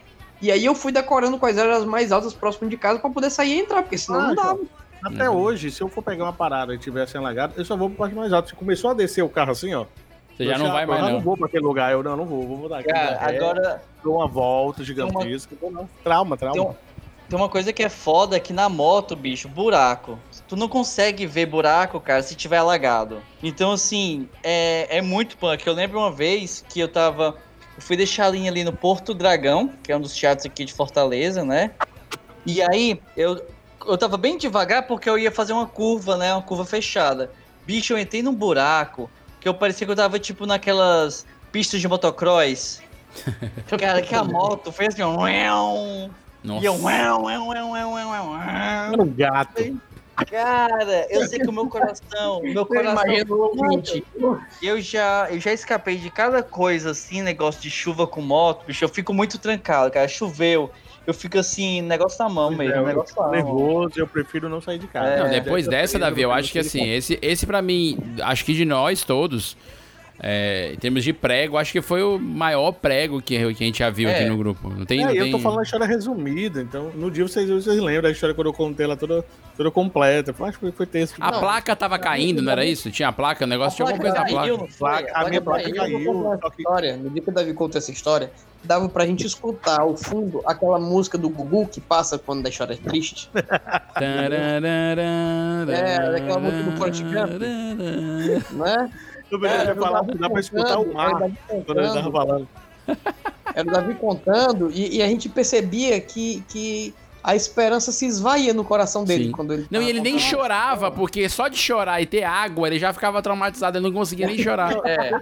E aí eu fui decorando quais eram as mais altas próximas de casa pra poder sair e entrar, porque senão Ah, não dava. Até Uhum. hoje, se eu for pegar uma parada e tivesse alagado, eu só vou pra parte mais alta. Se começou a descer o carro assim, ó. Você já eu não vai mais, eu não. não vou pra aquele lugar, eu não, não vou, vou mudar aqui. Cara, agora Dou uma volta gigantesca. Não, Trauma, trauma. tem, tem uma coisa que é foda que na moto, bicho, buraco. Tu não consegue ver buraco, cara, se tiver alagado. Então, assim, é, é muito punk. Eu lembro uma vez que eu tava. Eu fui deixar a linha ali no Porto Dragão, que é um dos teatros aqui de Fortaleza, né? E aí, eu, eu tava bem devagar porque eu ia fazer uma curva, né? Uma curva fechada. Bicho, eu entrei num buraco que eu parecia que eu tava, tipo, naquelas pistas de motocross. Cara, que a moto fez assim, um... Nossa. E eu... Era um gato. Cara, eu sei que o meu coração, meu Eu coração, o ouvinte. eu já, eu já escapei de cada coisa assim, negócio de chuva com moto, bicho, eu fico muito trancado, cara, choveu, eu fico assim, negócio na mão mesmo, É, eu negócio mão. nervoso, eu prefiro não sair de casa. É, Não, depois eu dessa, Davi, eu acho que assim, esse, esse pra mim, acho que de nós todos, é, em termos de prego, acho que foi o maior prego que, que a gente já viu É. aqui no grupo. Não tem. É, não eu tem... tô falando a história resumida, então no dia vocês, vocês lembram da história quando eu contei ela toda, toda completa. Acho que foi, texto. A placa tava caindo, não era isso? Tinha a placa, o negócio tinha alguma coisa na caiu, placa. não foi? Placa- a minha placa caiu. que- história, no dia que o Davi conta essa história, dava pra gente escutar ao fundo aquela música do Gugu que passa quando a história é triste. É, aquela música do Forrest Gump. Né? Eu pensei que Era ia falar, dá pra escutar o contando, mar quando ele tava falando. Era o Davi contando e, e a gente percebia que, que a esperança se esvaía no coração dele Sim. quando ele. Não, e ele nem chorava, porque só de chorar e ter água, ele já ficava traumatizado, ele não conseguia nem chorar. É,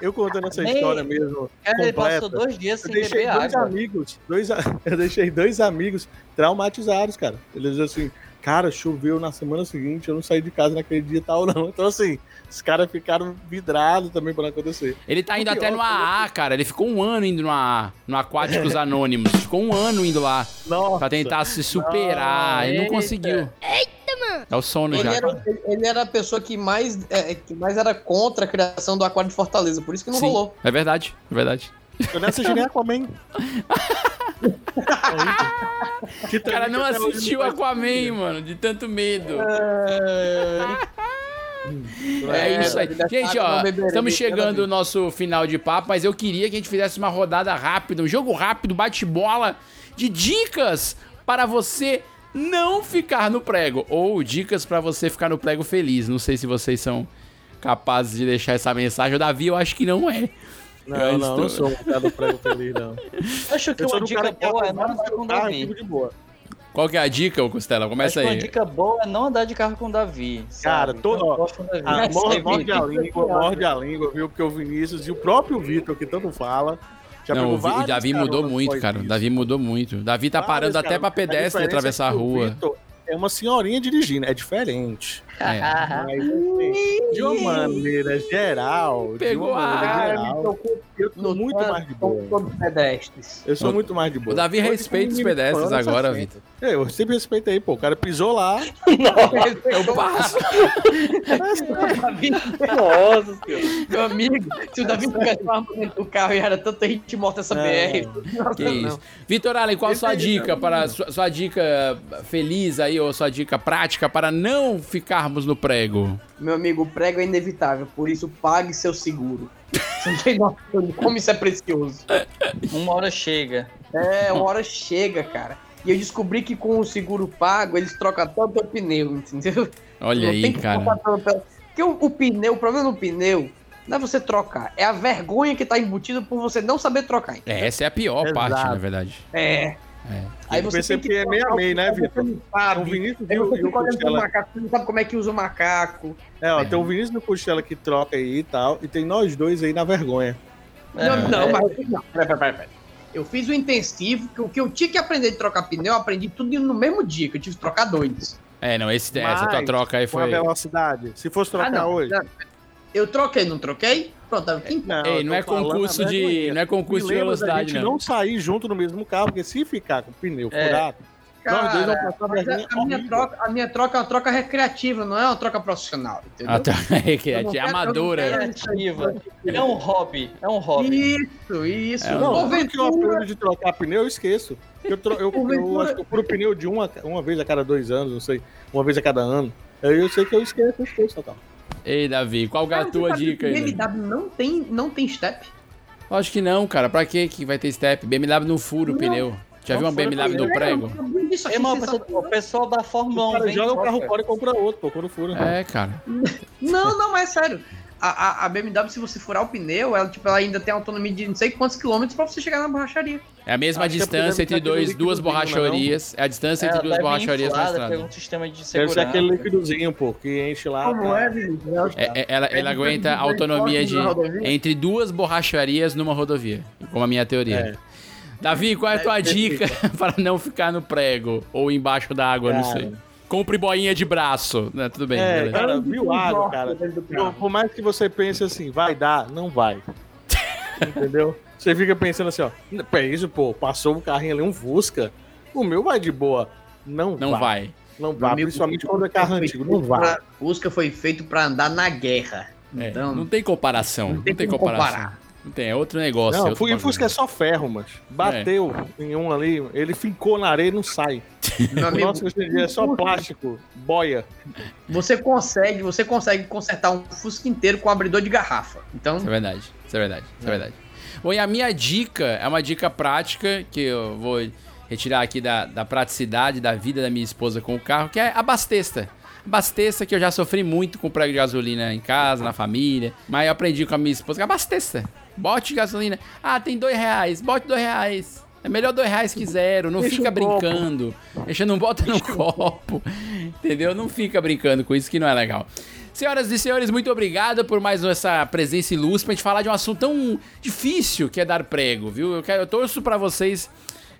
eu contando essa Nem- história mesmo. cara, ele passou dois dias Eu sem deixei beber dois água. amigos, dois, eu deixei dois amigos traumatizados, cara. Eles assim, cara, choveu na semana seguinte, eu não saí de casa naquele dia e tal, não. Então, assim, os caras ficaram vidrados também pra não acontecer. Ele tá indo O até pior no AA, cara. Ele ficou um ano indo no AA, no Aquáticos Anônimos. Ficou um ano indo lá Nossa. pra tentar se superar. ele não conseguiu. Eita, mano. É o sono Ele já. era, ele- era a pessoa que mais, é, que mais era contra a criação do Aquário de Fortaleza, por isso que não Sim, rolou. é verdade, é verdade. Eu nem assisti nem Aquaman. Que O cara não assistiu Aquaman, mano, de tanto medo. É, É isso aí. Gente, ó, não estamos de chegando no nosso final de papo, mas eu queria que a gente fizesse uma rodada rápida, um jogo rápido, bate-bola, de dicas para você não ficar no prego. Ou dicas para você ficar no prego feliz. Não sei se vocês são capazes de deixar essa mensagem. O Davi, eu acho que não é. Não, Eu não, não estou- sou um cara do prego feliz, não. Acho que Eu uma dica boa é não andar com o carro, Davi. fico de boa. Qual que é a dica, ô Costela? Começa Acho aí. Uma dica boa é não andar de carro com o Davi. Cara, sabe? todo. Não ó, gosto com o Davi. ah, morde, a que- língua, morde a língua, viu? Porque o Vinícius e o próprio Vitor, que tanto fala. Já Não, pegou o, o Davi mudou muito, cara. O isso. Davi mudou muito. O Davi tá Vários, parando até cara. pra A pedestre diferença atravessar é a rua. Vitor É uma senhorinha dirigindo, é diferente. É. Mas, assim, de uma maneira geral, Pegou de uma maneira Cara, geral, eu tô muito mais de boa. com os pedestres. Eu sou muito mais de boa. O Davi respeita os pedestres agora, 60. Vitor. É, eu sempre respeitei, pô. O cara pisou lá. Eu passo. Nossa senhora. Meu amigo, se o Davi tivesse uma arma dentro do carro e era tanta gente morta essa BR. Nossa, Que não. isso. Vitor Allen, qual a sua dica para sua, sua dica feliz aí ou sua dica prática para não ficarmos no prego? Meu amigo, o prego é inevitável, por isso pague seu seguro. Você não tem noção de como isso é precioso. Uma hora chega. É, uma hora chega, cara. E eu descobri que com o seguro pago, eles trocam até o teu pneu, entendeu? Olha Não aí, tem que cara. pelo- pelo- Porque o, o pneu, o problema do pneu não é você trocar, é a vergonha que tá embutida por você não saber trocar. É, essa é a pior Exato. parte, na verdade. É. É. Aí Eu você pensei tem que é meio a meio, né, Vitor? Sabe? O Vinícius Aí o, você o fica olhando pro Costela. macaco, você não sabe como é que usa o macaco. É, ó, tem o Vinícius e o Costela que troca aí e tal. E tem nós dois aí na vergonha. Não, não, é. mas não. Pera, pera, pera, pera. Eu fiz o intensivo, que o que eu tinha que aprender de trocar pneu, eu aprendi tudo no mesmo dia, que eu tive que trocar dois. É, não, esse, essa tua Mas, troca aí Com a foi. velocidade. Se fosse trocar Ah, não. hoje. não. Eu troquei, não troquei? Pronto, tá quem Não, Ei, eu não é concurso a de- não é concurso de velocidade, não. não sair junto no mesmo carro, porque se ficar com o pneu É. furado, nós dois vamos passar mas vergonha a, minha troca, a minha troca é uma troca recreativa, não é uma troca profissional, entendeu? Ah, tá. É, é, não é quero- amadora. Criativa. É um hobby. É um hobby. Isso, isso. É, Não, tudo que eu Porventura- aprendo de trocar pneu, eu esqueço. Eu, tro- eu, eu, Porventura- acho que eu furo pneu de uma, uma vez a cada dois anos, não sei. Uma vez a cada ano. Aí eu sei que eu esqueço, eu esqueço, total. Ei, Davi, qual que é a Cara, tua dica aí? BMW não tem, não tem step. Acho que não, cara. Pra que que vai ter step? BMW não fura o pneu. Já viu uma fura BMW no prego? É, mano, o pessoal- o pessoal da Fórmula O 1 cara vem joga o carro fora e compra outro, pô, quando fura. É, cara. Não, não, mas é sério. A, a, BMW, se você furar o pneu, ela, tipo, ela ainda tem autonomia de não sei quantos quilômetros pra você chegar na borracharia. É a mesma Acho é distância deve entre dois, duas líquidozinho, borracharias. É a distância entre duas deve vir borracharias na estrada. pelo sistema de Deve segurança. ser aquele líquidozinho, pô, que enche lá. Como é, Vinícius? É, é, ela, ela aguenta a autonomia de entre duas borracharias numa rodovia, como a minha teoria. É. Davi, qual é a tua É, dica para não ficar no prego ou embaixo da água, não Cara. sei? Compre boinha de braço. Né, tudo bem, É, beleza. cara, viu água, cara. Por, por mais que você pense assim, vai dar, não vai. Entendeu? Você fica pensando assim, ó, é isso, pô, passou um carrinho ali, um Fusca, o meu vai de boa. Não, Não vai. Não vai, principalmente quando é carro antigo, não vai. Fusca foi feito pra andar na guerra. É, Então, não tem comparação. Não tem, tem como comparação. comparar. Não tem, é outro negócio. é Não, outro o Fusca é só ferro, mas bateu em um ali, ele fincou na areia e não sai. meu O amigo, nosso hoje em dia é só plástico, boia. você consegue, você consegue consertar um Fusca inteiro com um abridor de garrafa. Então, Isso é verdade, isso é verdade, isso é verdade. Bom, e a minha dica é uma dica prática que eu vou retirar aqui da, da praticidade da vida da minha esposa com o carro, que é abasteça. Abasteça, que eu já sofri muito com prego de gasolina em casa, na família. Mas eu aprendi com a minha esposa que abasteça. Bote gasolina. Ah, tem dois reais. Bote dois reais. É melhor dois reais que zero. Não Deixa fica um copo. brincando. Deixa, não bota no copo. Entendeu? Não fica brincando com isso que não é legal. Senhoras e senhores, muito obrigado por mais essa presença ilustre pra gente falar de um assunto tão difícil que é dar prego, viu? Eu, quero, eu torço pra vocês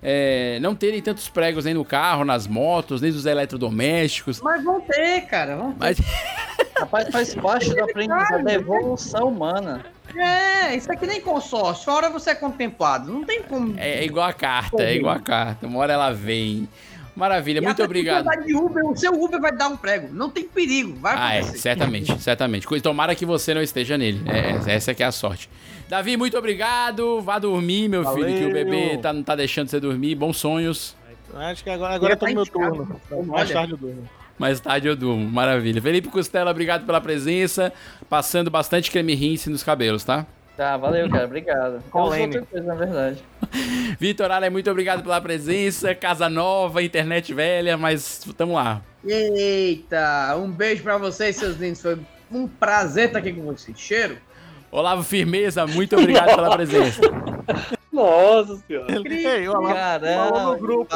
é, não terem tantos pregos nem no carro, nas motos, nem dos eletrodomésticos. mas vão ter, cara, vão ter. Mas Rapaz, faz parte do aprendizado da evolução humana. É, isso aqui nem consórcio. Uma hora você é contemplado. Não tem como. é, é igual a carta, é igual a carta. Uma hora ela vem. Maravilha, E muito obrigado. de Uber, o seu Uber vai dar um prego. Não tem perigo. Vai Ah, é, acontecer. certamente, certamente. Tomara que você não esteja nele. É, é, essa é que é a sorte. Davi, muito obrigado. Vá dormir, meu filho, que o Valeu. bebê tá, não tá deixando você dormir. Bons sonhos. Acho que agora, agora eu tô no meu turno. Mais Olha. tarde eu durmo. Mais tarde eu durmo. Maravilha. Felipe Costela, obrigado pela presença. Passando bastante creme rinse nos cabelos, tá? Tá, valeu, cara. Obrigado. Polêmica. outra coisa, na verdade. Vitor Allen, muito obrigado pela presença. Casa nova, internet velha, mas tamo lá. Eita, um beijo pra vocês, seus lindos. Foi um prazer estar aqui com vocês. Cheiro. Olavo Firmeza, muito obrigado pela presença. Nossa senhora. Ei, o Olavo falou Caramba, no grupo?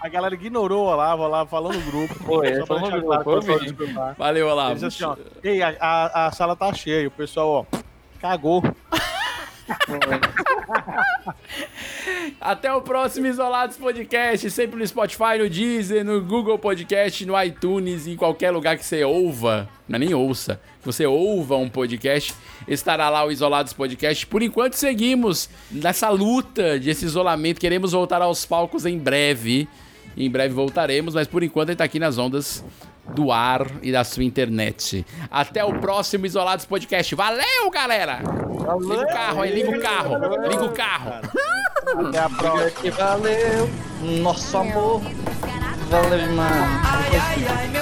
A galera ignorou o Olavo lá, falando no grupo. Foi, Só pra falou no grupo, claro. Valeu, Olavo. Assim, ó, Ei, a, a, a sala tá cheia. O pessoal, ó, cagou. Até o próximo Isolados Podcast, sempre no Spotify, no Deezer, no Google Podcast, no iTunes, em qualquer lugar que você ouva, não é nem ouça, que você ouva um podcast, estará lá o Isolados Podcast. Por enquanto seguimos nessa luta desse isolamento, queremos voltar aos palcos em breve. Em breve voltaremos, mas por enquanto ele tá aqui nas ondas do ar e da sua internet. Até o próximo Isolados Podcast. Valeu, galera! Liga o carro aí, liga o carro, liga o carro. Até a próxima. Valeu, nosso amor. Valeu demais. Ai, ai, ai, meu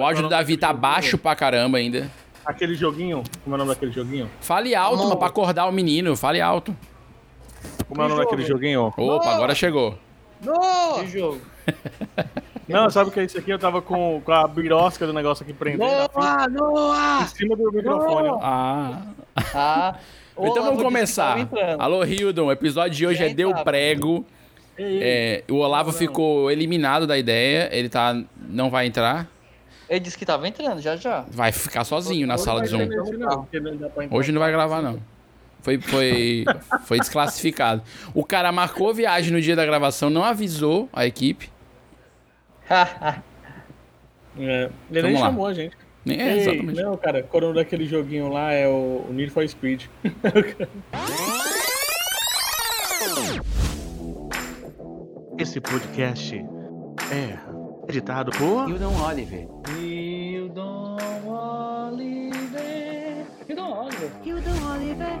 O áudio do Davi tá baixo pra caramba ainda. Aquele joguinho, como é o nome daquele joguinho? Fale alto, mas pra acordar o menino, fale alto. Como é o nome daquele joguinho? Opa, agora chegou. No! jogo. Não, sabe o que é isso aqui? Eu tava com, com a birosca do negócio aqui prendendo na Noah, Noah! em cima do microfone. ó. Ah. Ah, Então Olavo vamos que começar. Alô, Hildon. O episódio de hoje é Quem Deu? Prego. É, o Olavo ficou eliminado da ideia. Ele tá. Não vai entrar. Ele disse que tava entrando, já já. Vai ficar sozinho na sala de Zoom. Não. Hoje não vai gravar, não. Foi, foi, foi desclassificado. O cara marcou viagem no dia da gravação, não avisou a equipe. É, ele nem chamou a gente. É, Ei, exatamente. Não, cara, quando o daquele joguinho lá é o, o Need for Speed. Esse podcast é editado por Hildon Oliver. Hildon Oliver. Hildon Oliver. Hildon Oliver.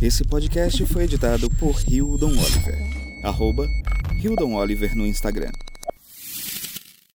Esse podcast foi editado por Hildon Oliver. Arroba Hildon Oliver no Instagram.